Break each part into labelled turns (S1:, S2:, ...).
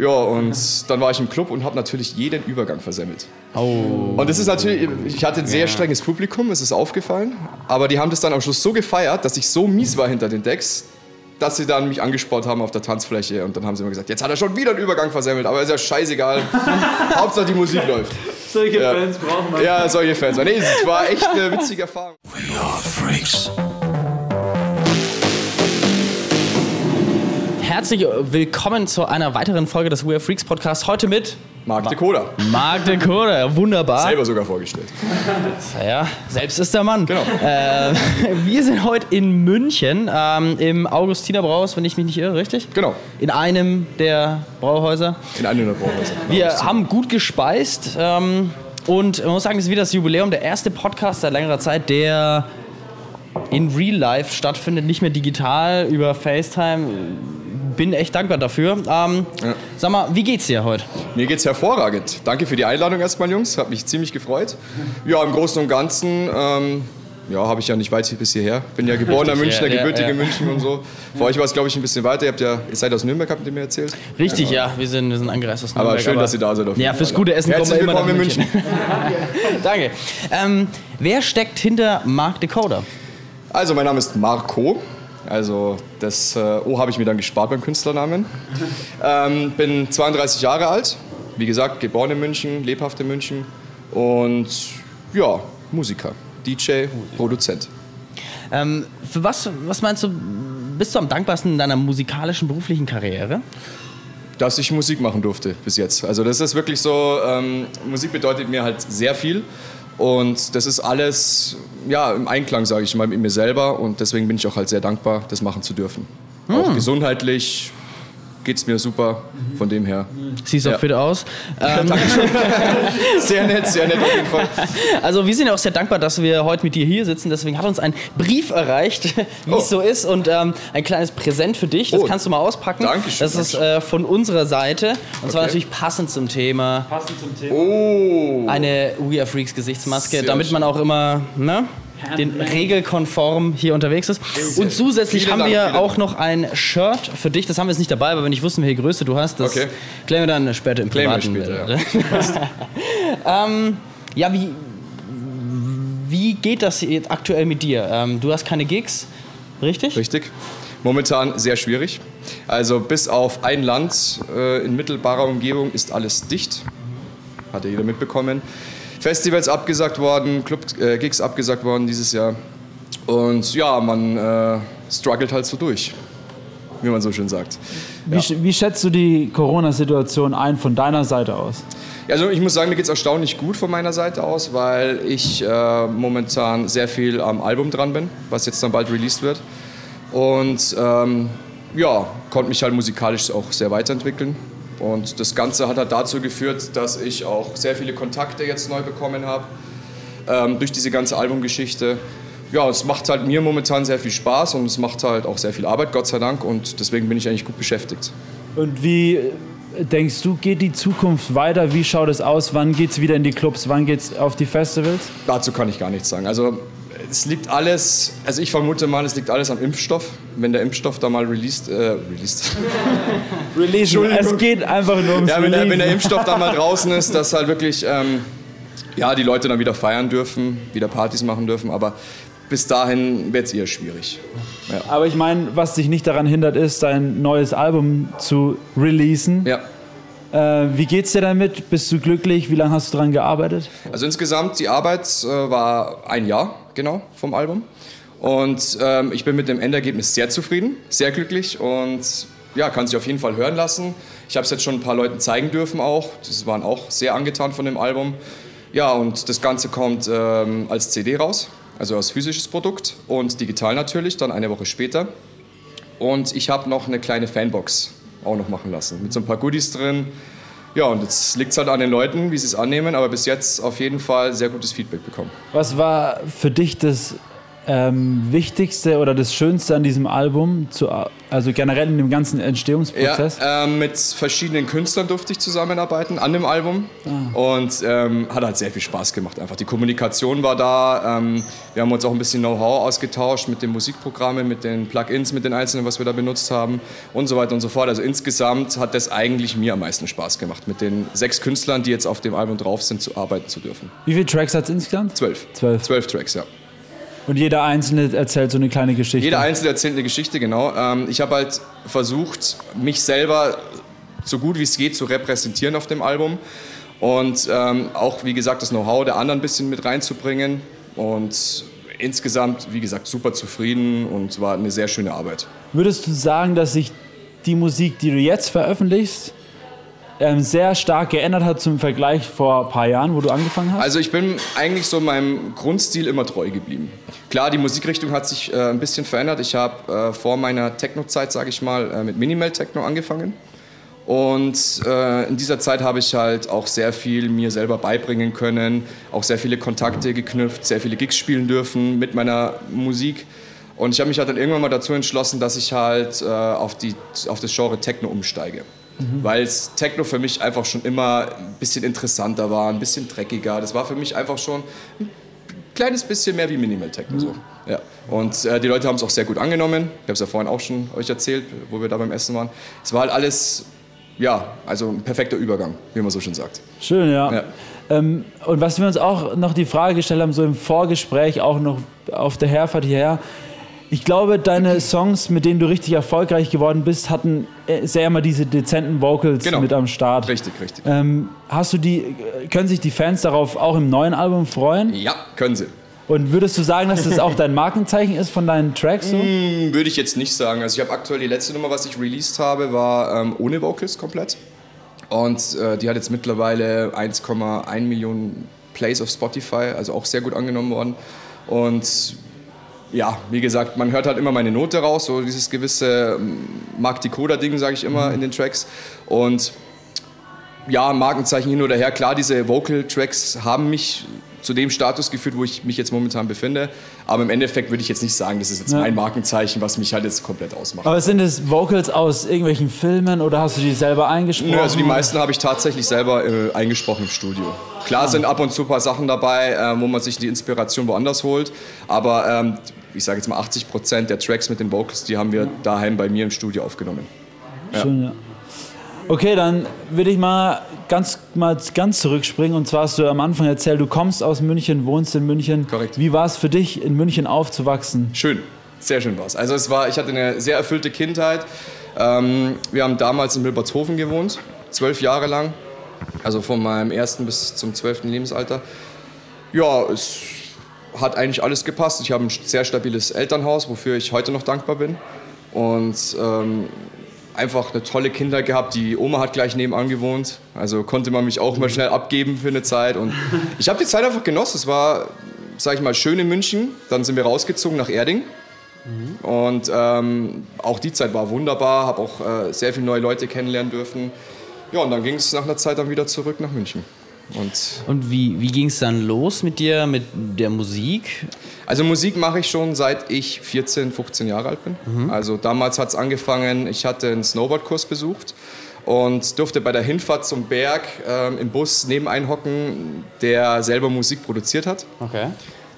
S1: Ja, und dann war ich im Club und habe natürlich jeden Übergang versemmelt. Oh. Und das ist natürlich, ich hatte ein sehr strenges Publikum, es ist aufgefallen. Aber die haben das dann am Schluss so gefeiert, dass ich so mies war hinter den Decks, dass sie dann mich angespornt haben auf der Tanzfläche. Und dann haben sie mir gesagt, jetzt hat er schon wieder einen Übergang versemmelt, aber ist ja scheißegal. Hauptsache die Musik läuft.
S2: Solche
S1: Ja.
S2: Fans brauchen wir.
S1: Ja, solche Fans. Nee, es war echt eine witzige Erfahrung.
S3: We are freaks.
S4: Herzlich willkommen zu einer weiteren Folge des We Are Freaks Podcast. Heute mit
S1: Marc de Coda.
S4: Marc de. Wunderbar.
S1: Selber sogar vorgestellt.
S4: Ja, selbst ist der Mann.
S1: Genau.
S4: Äh, wir sind heute in München ähm, im Augustiner Brauhaus, wenn ich mich nicht irre, richtig?
S1: Genau.
S4: In einem der Brauhäuser.
S1: In einem der Brauhäuser.
S4: Wir haben gut gespeist ähm, und man muss sagen, es ist wieder das Jubiläum, der erste Podcast seit längerer Zeit, der in Real Life stattfindet, nicht mehr digital über FaceTime. Bin echt dankbar dafür. Ähm,
S1: Ja.
S4: Sag mal, wie geht's dir heute?
S1: Mir geht's hervorragend. Danke für die Einladung erstmal, Jungs. Hat mich ziemlich gefreut. Ja, im Großen und Ganzen, ähm, ja, habe ich ja nicht weit bis hierher. Bin ja geborener Münchner,
S4: ja, ja,
S1: gebürtiger
S4: ja.
S1: München und so. Für euch war es, glaube ich, ein bisschen weiter. Ihr, habt ja, ihr seid aus Nürnberg, habt ihr mir erzählt.
S4: Richtig, ja, wir sind, wir sind angereist aus
S1: Aber
S4: Nürnberg,
S1: schön, dass ihr da seid.
S4: Ja, fürs gute Essen kommen wir immer nach München.
S1: München.
S4: Danke. Ähm, wer steckt hinter Mark Decoder?
S1: Also, mein Name ist Marco. Also, das äh, O habe ich mir dann gespart beim Künstlernamen. Ähm, bin 32 Jahre alt. Wie gesagt, geboren in München, lebhaft in München. Und ja, Musiker, DJ, Produzent.
S4: Ähm, für was, was meinst du, bist du am dankbarsten in deiner musikalischen beruflichen Karriere?
S1: dass ich Musik machen durfte bis jetzt. Also das ist wirklich so, ähm, Musik bedeutet mir halt sehr viel und das ist alles ja, im Einklang, sage ich mal, mit mir selber und deswegen bin ich auch halt sehr dankbar, das machen zu dürfen. Auch gesundheitlich geht es mir super, von dem her.
S4: Siehst auch
S1: Ja.
S4: fit aus. Ähm,
S1: Sehr nett, sehr nett auf jeden Fall.
S4: also wir sind ja auch sehr dankbar, dass wir heute mit dir hier sitzen. Deswegen hat uns ein Brief erreicht, wie
S1: Oh.
S4: es so ist. Und ähm, ein kleines Präsent für dich. Das
S1: Oh.
S4: kannst du mal auspacken.
S1: Dankeschön,
S4: Das ist äh, von unserer Seite. Und zwar
S1: Okay.
S4: natürlich passend zum Thema.
S2: Passend zum Thema.
S1: Oh,
S4: Eine We Are Freaks Gesichtsmaske,
S1: Sehr
S4: damit man auch immer ne, den regelkonform hier unterwegs ist. Und zusätzlich haben wir auch noch ein Shirt für dich. Das haben wir jetzt nicht dabei, aber wenn ich wusste, welche Größe du hast, das
S1: Okay.
S4: klären wir dann später im Privaten.
S1: später,
S4: ähm, ja, wie, wie geht das jetzt aktuell mit dir? Ähm, du hast keine Gigs, richtig?
S1: Richtig. Momentan sehr schwierig. Also bis auf ein Land äh, in mittelbarer Umgebung ist alles dicht. Hat ja jeder mitbekommen. Festivals abgesagt worden, Club-Gigs abgesagt worden dieses Jahr. Und ja, man äh, struggelt halt so durch, wie man so schön sagt.
S2: Wie, sch- wie schätzt du die Corona-Situation ein von deiner Seite aus?
S1: Also ich muss sagen, mir geht es erstaunlich gut von meiner Seite aus, weil ich äh, momentan sehr viel am Album dran bin, was jetzt dann bald released wird. Und ähm, ja, konnte mich halt musikalisch auch sehr weiterentwickeln. Und das Ganze hat halt dazu geführt, dass ich auch sehr viele Kontakte jetzt neu bekommen habe ähm, durch diese ganze Albumgeschichte. Ja, es macht halt mir momentan sehr viel Spaß und es macht halt auch sehr viel Arbeit, Gott sei Dank. Und deswegen bin ich eigentlich gut beschäftigt.
S2: Und wie äh, denkst du, geht die Zukunft weiter? Wie schaut es aus? Wann geht es wieder in die Clubs? Wann geht es auf die Festivals?
S1: Dazu kann ich gar nichts sagen. Also es liegt alles, also ich vermute mal, es liegt alles am Impfstoff. Wenn der Impfstoff da mal released, äh, released.
S2: Release. Es geht einfach nur ums
S1: ja, wenn der, wenn der. Impfstoff da mal draußen ist, dass halt wirklich, ähm, ja, die Leute dann wieder feiern dürfen, wieder Partys machen dürfen, aber bis dahin wird es eher schwierig. Ja.
S2: Aber ich meine, was dich nicht daran hindert, ist, dein neues Album zu releasen.
S1: ja.
S2: Äh, wie geht's dir damit? Bist du glücklich? Wie lange hast du daran gearbeitet?
S1: Also insgesamt die Arbeit äh, war ein Jahr genau vom Album und ähm, ich bin mit dem Endergebnis sehr zufrieden, sehr glücklich und ja, kann sich auf jeden Fall hören lassen. Ich habe es jetzt schon ein paar Leuten zeigen dürfen auch, die waren auch sehr angetan von dem Album. Ja, und das Ganze kommt ähm, als CD raus, also als physisches Produkt und digital natürlich, dann eine Woche später. Und ich habe noch eine kleine Fanbox auch noch machen lassen, mit so ein paar Goodies drin. Ja, und jetzt liegt es halt an den Leuten, wie sie es annehmen, aber bis jetzt auf jeden Fall sehr gutes Feedback bekommen.
S2: Was war für dich das ähm, Wichtigste oder das Schönste an diesem Album zu, Also generell in dem ganzen Entstehungsprozess?
S1: Ja, ähm, mit verschiedenen Künstlern durfte ich zusammenarbeiten an dem Album ah. und ähm, hat halt sehr viel Spaß gemacht. Einfach die Kommunikation war da. Ähm, wir haben uns auch ein bisschen Know-how ausgetauscht mit den Musikprogrammen, mit den Plugins, mit den einzelnen, was wir da benutzt haben und so weiter und so fort. Also insgesamt hat das eigentlich mir am meisten Spaß gemacht, mit den sechs Künstlern, die jetzt auf dem Album drauf sind, zu arbeiten zu dürfen.
S2: Wie viele Tracks hat es insgesamt?
S1: Zwölf.
S2: Zwölf.
S1: Zwölf Tracks, ja.
S2: Und jeder Einzelne erzählt so eine kleine Geschichte.
S1: Jeder Einzelne erzählt eine Geschichte, genau. Ähm, ich habe halt versucht, mich selber so gut wie es geht zu repräsentieren auf dem Album. Und ähm, auch, wie gesagt, das Know-how der anderen ein bisschen mit reinzubringen. Und insgesamt, wie gesagt, super zufrieden und war eine sehr schöne Arbeit.
S2: Würdest du sagen, dass sich die Musik, die du jetzt veröffentlichst, ähm, sehr stark geändert hat zum Vergleich vor ein paar Jahren, wo du angefangen hast?
S1: Also ich bin eigentlich so meinem Grundstil immer treu geblieben. Klar, die Musikrichtung hat sich äh, ein bisschen verändert. Ich habe äh, vor meiner Techno-Zeit, sage ich mal, äh, mit Minimal Techno angefangen. Und äh, in dieser Zeit habe ich halt auch sehr viel mir selber beibringen können, auch sehr viele Kontakte geknüpft, sehr viele Gigs spielen dürfen mit meiner Musik. Und ich habe mich halt dann irgendwann mal dazu entschlossen, dass ich halt äh, auf, die, auf das Genre Techno umsteige mhm. weil es Techno für mich einfach schon immer ein bisschen interessanter war, ein bisschen dreckiger. Das war für mich einfach schon ein kleines bisschen mehr wie Minimal Techno. Mhm. So. Ja. Und äh, die Leute haben es auch sehr gut angenommen. Ich habe es ja vorhin auch schon euch erzählt, wo wir da beim Essen waren. Es war halt alles, ja, also ein perfekter Übergang, wie man so schön sagt.
S2: Schön, ja. ja. Ähm, und was wir uns auch noch die Frage gestellt haben, so im Vorgespräch, auch noch auf der Herfahrt hierher, ich glaube, deine Songs, mit denen du richtig erfolgreich geworden bist, hatten äh, sehr immer diese dezenten Vocals genau. mit am Start.
S1: Richtig, richtig.
S2: Ähm, hast du die, können sich die Fans darauf auch im neuen Album freuen?
S1: Ja, können sie.
S2: Und würdest du sagen, dass das auch dein Markenzeichen ist von deinen Tracks? So?
S1: Mm, würde ich jetzt nicht sagen. Also ich habe aktuell die letzte Nummer, was ich released habe, war ähm, ohne Vocals komplett. Und äh, die hat jetzt mittlerweile 1,1 Millionen Plays auf Spotify, also auch sehr gut angenommen worden. Und ja, wie gesagt, man hört halt immer meine Note raus, so dieses gewisse ähm, Mark Decoder-Ding, sage ich immer mhm. in den Tracks. Und ja, Markenzeichen hin oder her, klar, diese Vocal-Tracks haben mich zu dem Status geführt, wo ich mich jetzt momentan befinde. Aber im Endeffekt würde ich jetzt nicht sagen, das ist jetzt ja. mein Markenzeichen, was mich halt jetzt komplett ausmacht.
S2: Aber sind es Vocals aus irgendwelchen Filmen oder hast du die selber eingesprochen? Nö,
S1: also die meisten habe ich tatsächlich selber äh, eingesprochen im Studio. Klar ah. sind ab und zu ein paar Sachen dabei, äh, wo man sich die Inspiration woanders holt. Aber ähm, ich sage jetzt mal 80 Prozent der Tracks mit den Vocals, die haben wir daheim bei mir im Studio aufgenommen.
S2: Ja. Schön, ja. Okay, dann würde ich mal ganz, mal ganz zurückspringen. Und zwar hast du am Anfang erzählt, du kommst aus München, wohnst in München.
S1: Korrekt.
S2: Wie war es für dich, in München aufzuwachsen?
S1: Schön, sehr schön war es. Also es war, ich hatte eine sehr erfüllte Kindheit. Ähm, wir haben damals in Milbertshofen gewohnt, zwölf Jahre lang. Also von meinem ersten bis zum zwölften Lebensalter. Ja, es hat eigentlich alles gepasst. Ich habe ein sehr stabiles Elternhaus, wofür ich heute noch dankbar bin. Und ähm, einfach eine tolle Kinder gehabt. Die Oma hat gleich nebenan gewohnt. Also konnte man mich auch mal schnell abgeben für eine Zeit. Und ich habe die Zeit einfach genossen. Es war, sage ich mal, schön in München. Dann sind wir rausgezogen nach Erding. Und ähm, auch die Zeit war wunderbar. Habe auch äh, sehr viele neue Leute kennenlernen dürfen. Ja, und dann ging es nach einer Zeit dann wieder zurück nach München.
S4: Und, und wie, wie ging es dann los mit dir, mit der Musik?
S1: Also Musik mache ich schon seit ich 14, 15 Jahre alt bin. Mhm. Also damals hat es angefangen, ich hatte einen Snowboardkurs besucht und durfte bei der Hinfahrt zum Berg ähm, im Bus neben einen hocken, der selber Musik produziert hat.
S4: Okay.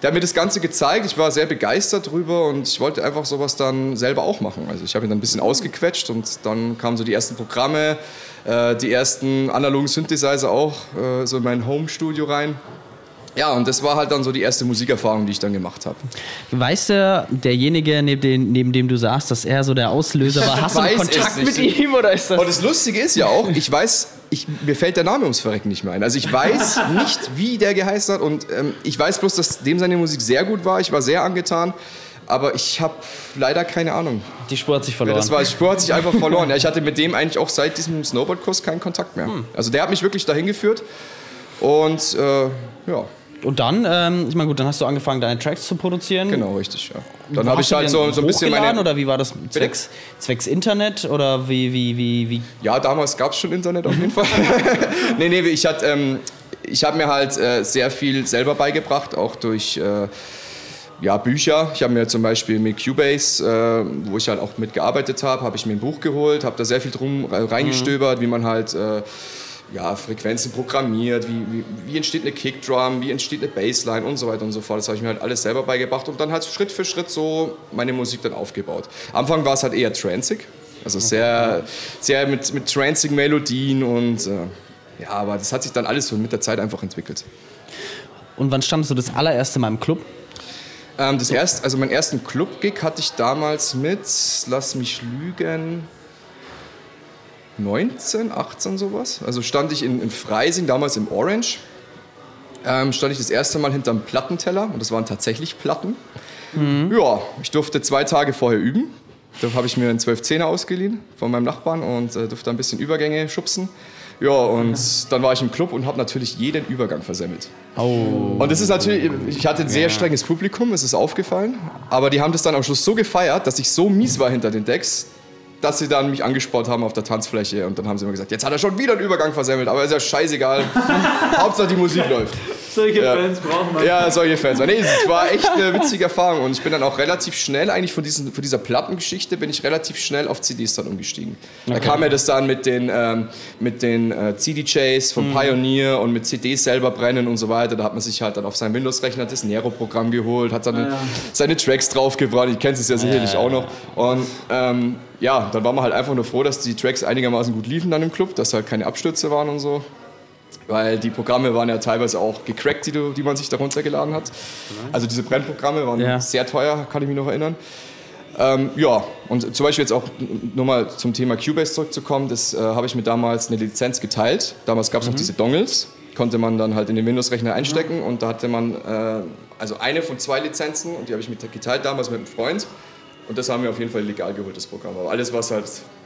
S1: Der hat mir das Ganze gezeigt, ich war sehr begeistert drüber und ich wollte einfach sowas dann selber auch machen. Also ich habe ihn dann ein bisschen ausgequetscht und dann kamen so die ersten Programme, äh, die ersten analogen Synthesizer auch äh, so in mein Home-Studio rein. Ja, und das war halt dann so die erste Musikerfahrung, die ich dann gemacht habe.
S4: Weißt du, derjenige, neben dem, neben dem du saßt, dass er so der Auslöser war, hast du Kontakt mit ihm oder ist das?
S1: Und das Lustige ist ja auch, ich weiß, ich, mir fällt der Name ums Verrecken nicht mehr ein. Also ich weiß nicht, wie der geheißen hat und ähm, ich weiß bloß, dass dem seine Musik sehr gut war. Ich war sehr angetan aber ich habe leider keine Ahnung.
S4: Die Spur hat sich verloren.
S1: Das war, die Spur hat sich einfach verloren. Ja, ich hatte mit dem eigentlich auch seit diesem Snowboardkurs keinen Kontakt mehr. Hm. Also der hat mich wirklich dahin geführt und äh, ja.
S4: Und dann, ähm, ich meine, gut, dann hast du angefangen, deine Tracks zu produzieren.
S1: Genau, richtig, ja. Dann habe ich halt so, so ein bisschen meine.
S4: Oder wie war das? Zwecks, zwecks Internet oder wie, wie, wie, wie?
S1: Ja, damals gab es schon Internet auf jeden Fall. nee, nee, ich. Ähm, ich habe mir halt äh, sehr viel selber beigebracht, auch durch äh, ja, Bücher. Ich habe mir zum Beispiel mit Cubase, äh, wo ich halt auch mitgearbeitet habe, habe ich mir ein Buch geholt, habe da sehr viel drum reingestöbert, mhm. wie man halt äh, ja, Frequenzen programmiert, wie, wie, wie, entsteht eine Kickdrum, wie entsteht eine Bassline und so weiter und so fort. Das habe ich mir halt alles selber beigebracht und dann halt Schritt für Schritt so meine Musik dann aufgebaut. Am Anfang war es halt eher transig, also sehr, sehr mit, mit transigen Melodien und äh, ja, aber das hat sich dann alles so mit der Zeit einfach entwickelt.
S4: Und wann standest du das allererste Mal im Club?
S1: Ähm, das erst, also meinen ersten Club-Gig hatte ich damals mit, lass mich lügen, 19, 18 sowas. Also stand ich in, in Freising, damals im Orange, ähm, stand ich das erste Mal hinterm Plattenteller und das waren tatsächlich Platten. Mhm. Ja, ich durfte zwei Tage vorher üben. Da habe ich mir einen 12-10er ausgeliehen von meinem Nachbarn und äh, durfte ein bisschen Übergänge schubsen. Ja, und dann war ich im Club und habe natürlich jeden Übergang versemmelt. Oh. Und das ist natürlich, ich hatte ein sehr strenges Publikum, es ist aufgefallen. Aber die haben das dann am Schluss so gefeiert, dass ich so mies war hinter den Decks, dass sie dann mich angespornt haben auf der Tanzfläche und dann haben sie immer gesagt, jetzt hat er schon wieder einen Übergang versemmelt, aber ist ja scheißegal. Hauptsache die Musik läuft.
S2: Solche ja. Fans brauchen wir.
S1: Ja, solche Fans. Nee, es war echt eine witzige Erfahrung und ich bin dann auch relativ schnell, eigentlich von, diesen, von dieser Plattengeschichte, bin ich relativ schnell auf CDs dann umgestiegen. Okay. Da kam ja das dann mit den, ähm, mit den äh, CD-Jays von mhm. Pioneer und mit CDs selber brennen und so weiter. Da hat man sich halt dann auf seinem Windows-Rechner das Nero-Programm geholt, hat dann ja. seine Tracks draufgebracht. Ich kenne es ja sicherlich ja. auch noch. Und ähm, ja, dann war man halt einfach nur froh, dass die Tracks einigermaßen gut liefen dann im Club, dass halt keine Abstürze waren und so. Weil die Programme waren ja teilweise auch gecrackt, die, die man sich darunter geladen hat. Also diese Brennprogramme waren ja. sehr teuer, kann ich mich noch erinnern. Ähm, ja, und zum Beispiel jetzt auch nur mal zum Thema Cubase zurückzukommen, das äh, habe ich mir damals eine Lizenz geteilt. Damals gab es mhm. noch diese Dongles, konnte man dann halt in den Windows-Rechner einstecken mhm. und da hatte man äh, also eine von zwei Lizenzen und die habe ich mir geteilt damals mit einem Freund. Und das haben wir auf jeden Fall legal geholt, das Programm. Aber alles, was halt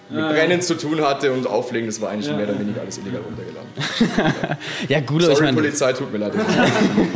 S1: mit ja, Brennen ja. zu tun hatte und Auflegen, das war eigentlich ja. mehr oder weniger alles illegal runtergeladen.
S4: ja, gut,
S1: Sorry,
S4: ich
S1: meine, Polizei, tut mir leid.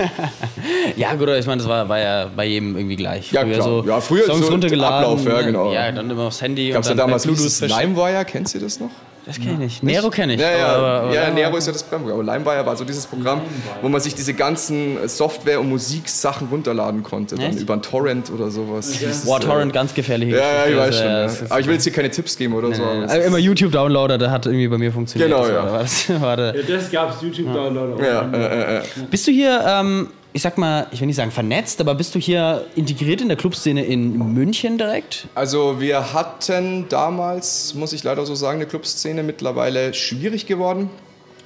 S4: ja, gut, ich meine, das war, war ja bei jedem irgendwie gleich.
S1: Ja, früher klar.
S4: So
S1: ja, früher
S4: Songs
S1: so
S4: runtergeladen.
S1: Ablauf, ja, genau.
S4: Ja, dann immer aufs Handy.
S1: Gab es ja damals Bluetooth LimeWire, kennst du das noch?
S4: Das kenne ich nicht. Nero kenne ich.
S1: Ja, ja, aber, aber, ja, Nero ist ja das Programm. Aber LimeWire war so dieses Programm, wo man sich diese ganzen Software- und Musiksachen runterladen konnte. Dann über ein Torrent oder sowas.
S4: Ja. Boah, Torrent, ganz gefährlich.
S1: Ja, ja, ich weiß schon. Ja. Aber ich will jetzt hier keine Tipps geben oder nee, so.
S4: Also immer YouTube-Downloader, der hat irgendwie bei mir funktioniert.
S1: Genau, ja.
S2: Das, ja, das gab es, YouTube-Downloader.
S1: Ja, äh, äh,
S4: Bist du hier... Ähm, ich sag mal, ich will nicht sagen vernetzt, aber bist du hier integriert in der Clubszene in München direkt?
S1: Also wir hatten damals, muss ich leider so sagen, eine Clubszene mittlerweile schwierig geworden.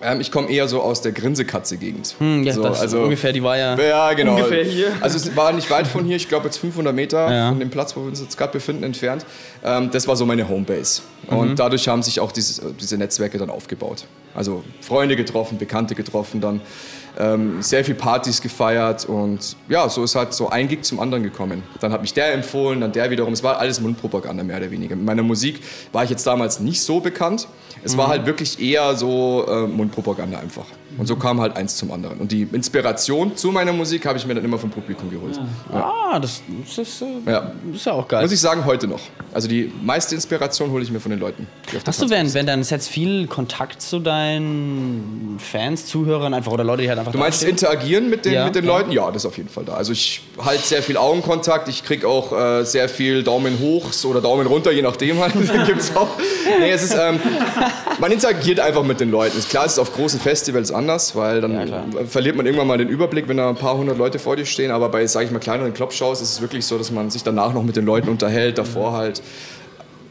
S1: Ähm, ich komme eher so aus der Grinsekatze-Gegend.
S4: Hm, ja,
S1: so, also,
S4: ungefähr, die war ja,
S1: ja genau.
S4: ungefähr hier.
S1: Also es war nicht weit von hier, ich glaube jetzt 500 Meter ja. von dem Platz, wo wir uns jetzt gerade befinden, entfernt. Ähm, das war so meine Homebase. Mhm. Und dadurch haben sich auch dieses, diese Netzwerke dann aufgebaut. Also Freunde getroffen, Bekannte getroffen dann ähm, sehr viel Partys gefeiert und ja, so ist halt so ein Gig zum anderen gekommen. Dann hat mich der empfohlen, dann der wiederum. Es war alles Mundpropaganda mehr oder weniger. Mit meiner Musik war ich jetzt damals nicht so bekannt. Es mhm. war halt wirklich eher so äh, Mundpropaganda einfach. Und so kam halt eins zum anderen. Und die Inspiration zu meiner Musik habe ich mir dann immer vom Publikum geholt.
S4: Ja. Ah, das, das, ist, äh, ja. ist ja auch geil.
S1: Muss ich sagen, heute noch. Also die meiste Inspiration hole ich mir von den Leuten.
S4: Hast du während, während deines Sets viel Kontakt zu deinen Fans, Zuhörern einfach oder Leute, die halt einfach
S1: Du meinst interagieren mit den, ja, mit den Leuten? Ja, das ist auf jeden Fall da. Also ich halte sehr viel Augenkontakt. Ich kriege auch äh, sehr viel Daumen hoch oder Daumen runter, je nachdem. Halt. gibt's auch. Nee, es ist, ähm, man interagiert einfach mit den Leuten. Klar, es ist auf großen Festivals anders anders, weil dann ja, verliert man irgendwann mal den Überblick, wenn da ein paar hundert Leute vor dir stehen. Aber bei, sage ich mal, kleineren Clubshows ist es wirklich so, dass man sich danach noch mit den Leuten unterhält, davor halt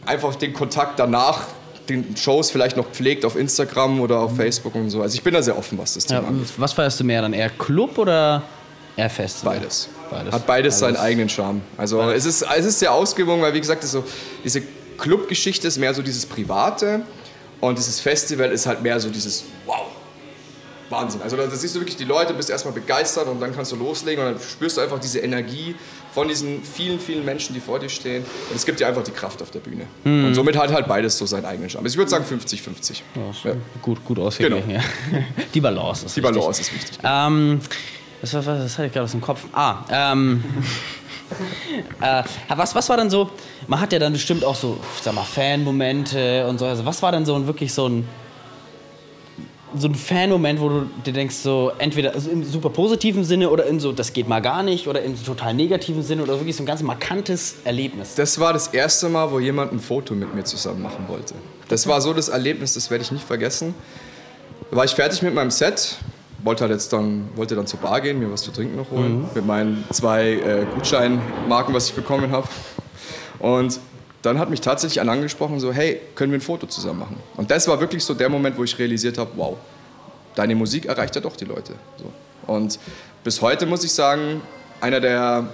S1: einfach den Kontakt danach den Shows vielleicht noch pflegt auf Instagram oder auf Facebook und so. Also ich bin da sehr offen, was das Thema ja, angeht.
S4: Was feierst du mehr dann? Eher Club oder eher Festival?
S1: Beides. beides. Hat beides, beides, seinen eigenen Charme. Also es ist, es ist sehr ausgewogen, weil wie gesagt, so, diese Clubgeschichte ist mehr so dieses Private und dieses Festival ist halt mehr so dieses Wow, Wahnsinn. Also da siehst du wirklich die Leute, bist erstmal begeistert und dann kannst du loslegen und dann spürst du einfach diese Energie von diesen vielen, vielen Menschen, die vor dir stehen. Und es gibt dir einfach die Kraft auf der Bühne. Mhm. Und somit hat halt beides so seinen eigenen Charme. Also ich würde sagen 50-50.
S4: Ja, ja. Gut, gut ausgeglichen. Genau. Ja. Die Balance ist
S1: Die
S4: wichtig.
S1: Balance ist wichtig.
S4: Ähm, was, was, was hatte ich gerade aus dem Kopf? Ah, ähm, äh, was, was war denn so, man hat ja dann bestimmt auch so, sag mal, Fan-Momente und so. Also was war denn so ein wirklich so ein so ein Fan-Moment, wo du dir denkst, so entweder also im super positiven Sinne oder in so, das geht mal gar nicht oder im total negativen Sinne oder wirklich so ein ganz markantes Erlebnis?
S1: Das war das erste Mal, wo jemand ein Foto mit mir zusammen machen wollte. Das war so das Erlebnis, das werde ich nicht vergessen. Da war ich fertig mit meinem Set, wollte halt jetzt dann, wollte dann zur Bar gehen, mir was zu trinken noch holen, mhm. mit meinen zwei äh, Gutscheinmarken, was ich bekommen habe. Und dann hat mich tatsächlich einer angesprochen, so, hey, können wir ein Foto zusammen machen? Und das war wirklich so der Moment, wo ich realisiert habe, wow, deine Musik erreicht ja doch die Leute. So. Und bis heute muss ich sagen, einer der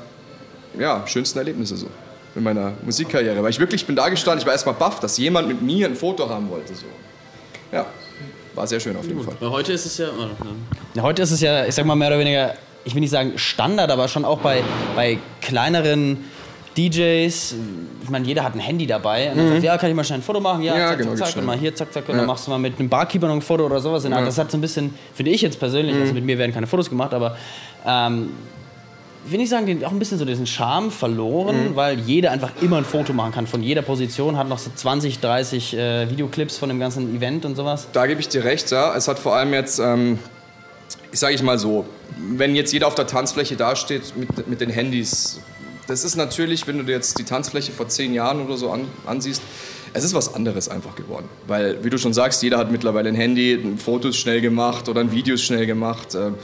S1: ja, schönsten Erlebnisse so in meiner Musikkarriere. Weil ich wirklich bin da gestanden, ich war erstmal baff, dass jemand mit mir ein Foto haben wollte. So. Ja, war sehr schön auf jeden Fall.
S4: Weil heute ist es ja, ja. Heute ist es ja, ich sag mal mehr oder weniger, ich will nicht sagen Standard, aber schon auch bei, bei kleineren DJs, ich meine, jeder hat ein Handy dabei. Und dann mhm. sagt, ja, kann ich mal schnell ein Foto machen? Ja, ja zack, genau, zack, zack. Und mal hier, zack, zack. Und ja. dann machst du mal mit einem Barkeeper noch ein Foto oder sowas. Ja. Das hat so ein bisschen, finde ich jetzt persönlich, mhm. also mit mir werden keine Fotos gemacht, aber ähm, will ich sagen, auch ein bisschen so diesen Charme verloren, mhm. weil jeder einfach immer ein Foto machen kann von jeder Position, hat noch so 20, 30 äh, Videoclips von dem ganzen Event und sowas.
S1: Da gebe ich dir recht, ja. Es hat vor allem jetzt, ähm, ich sage ich mal so, wenn jetzt jeder auf der Tanzfläche dasteht mit, mit den Handys, das ist natürlich, wenn du dir jetzt die Tanzfläche vor zehn Jahren oder so an, ansiehst, es ist was anderes einfach geworden. Weil, wie du schon sagst, jeder hat mittlerweile ein Handy, Fotos schnell gemacht oder ein Videos schnell gemacht. Ähm,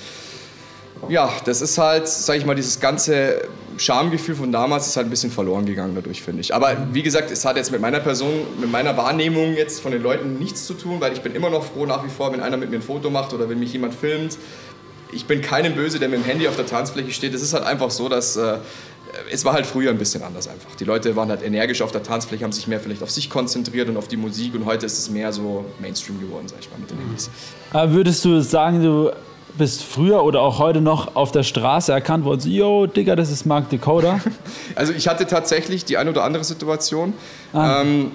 S1: ja, das ist halt, sag ich mal, dieses ganze Schamgefühl von damals ist halt ein bisschen verloren gegangen dadurch, finde ich. Aber wie gesagt, es hat jetzt mit meiner Person, mit meiner Wahrnehmung jetzt von den Leuten nichts zu tun, weil ich bin immer noch froh nach wie vor, wenn einer mit mir ein Foto macht oder wenn mich jemand filmt. Ich bin keinem böse, der mit dem Handy auf der Tanzfläche steht. Es ist halt einfach so, dass äh, es war halt früher ein bisschen anders einfach. Die Leute waren halt energisch auf der Tanzfläche, haben sich mehr vielleicht auf sich konzentriert und auf die Musik und heute ist es mehr so Mainstream geworden, sag ich mal, mit den Handys.
S2: Aber würdest du sagen, du bist früher oder auch heute noch auf der Straße erkannt worden, so, yo, Digga, das ist Mark Dakota?
S1: also ich hatte tatsächlich die eine oder andere Situation. Ah. Ähm,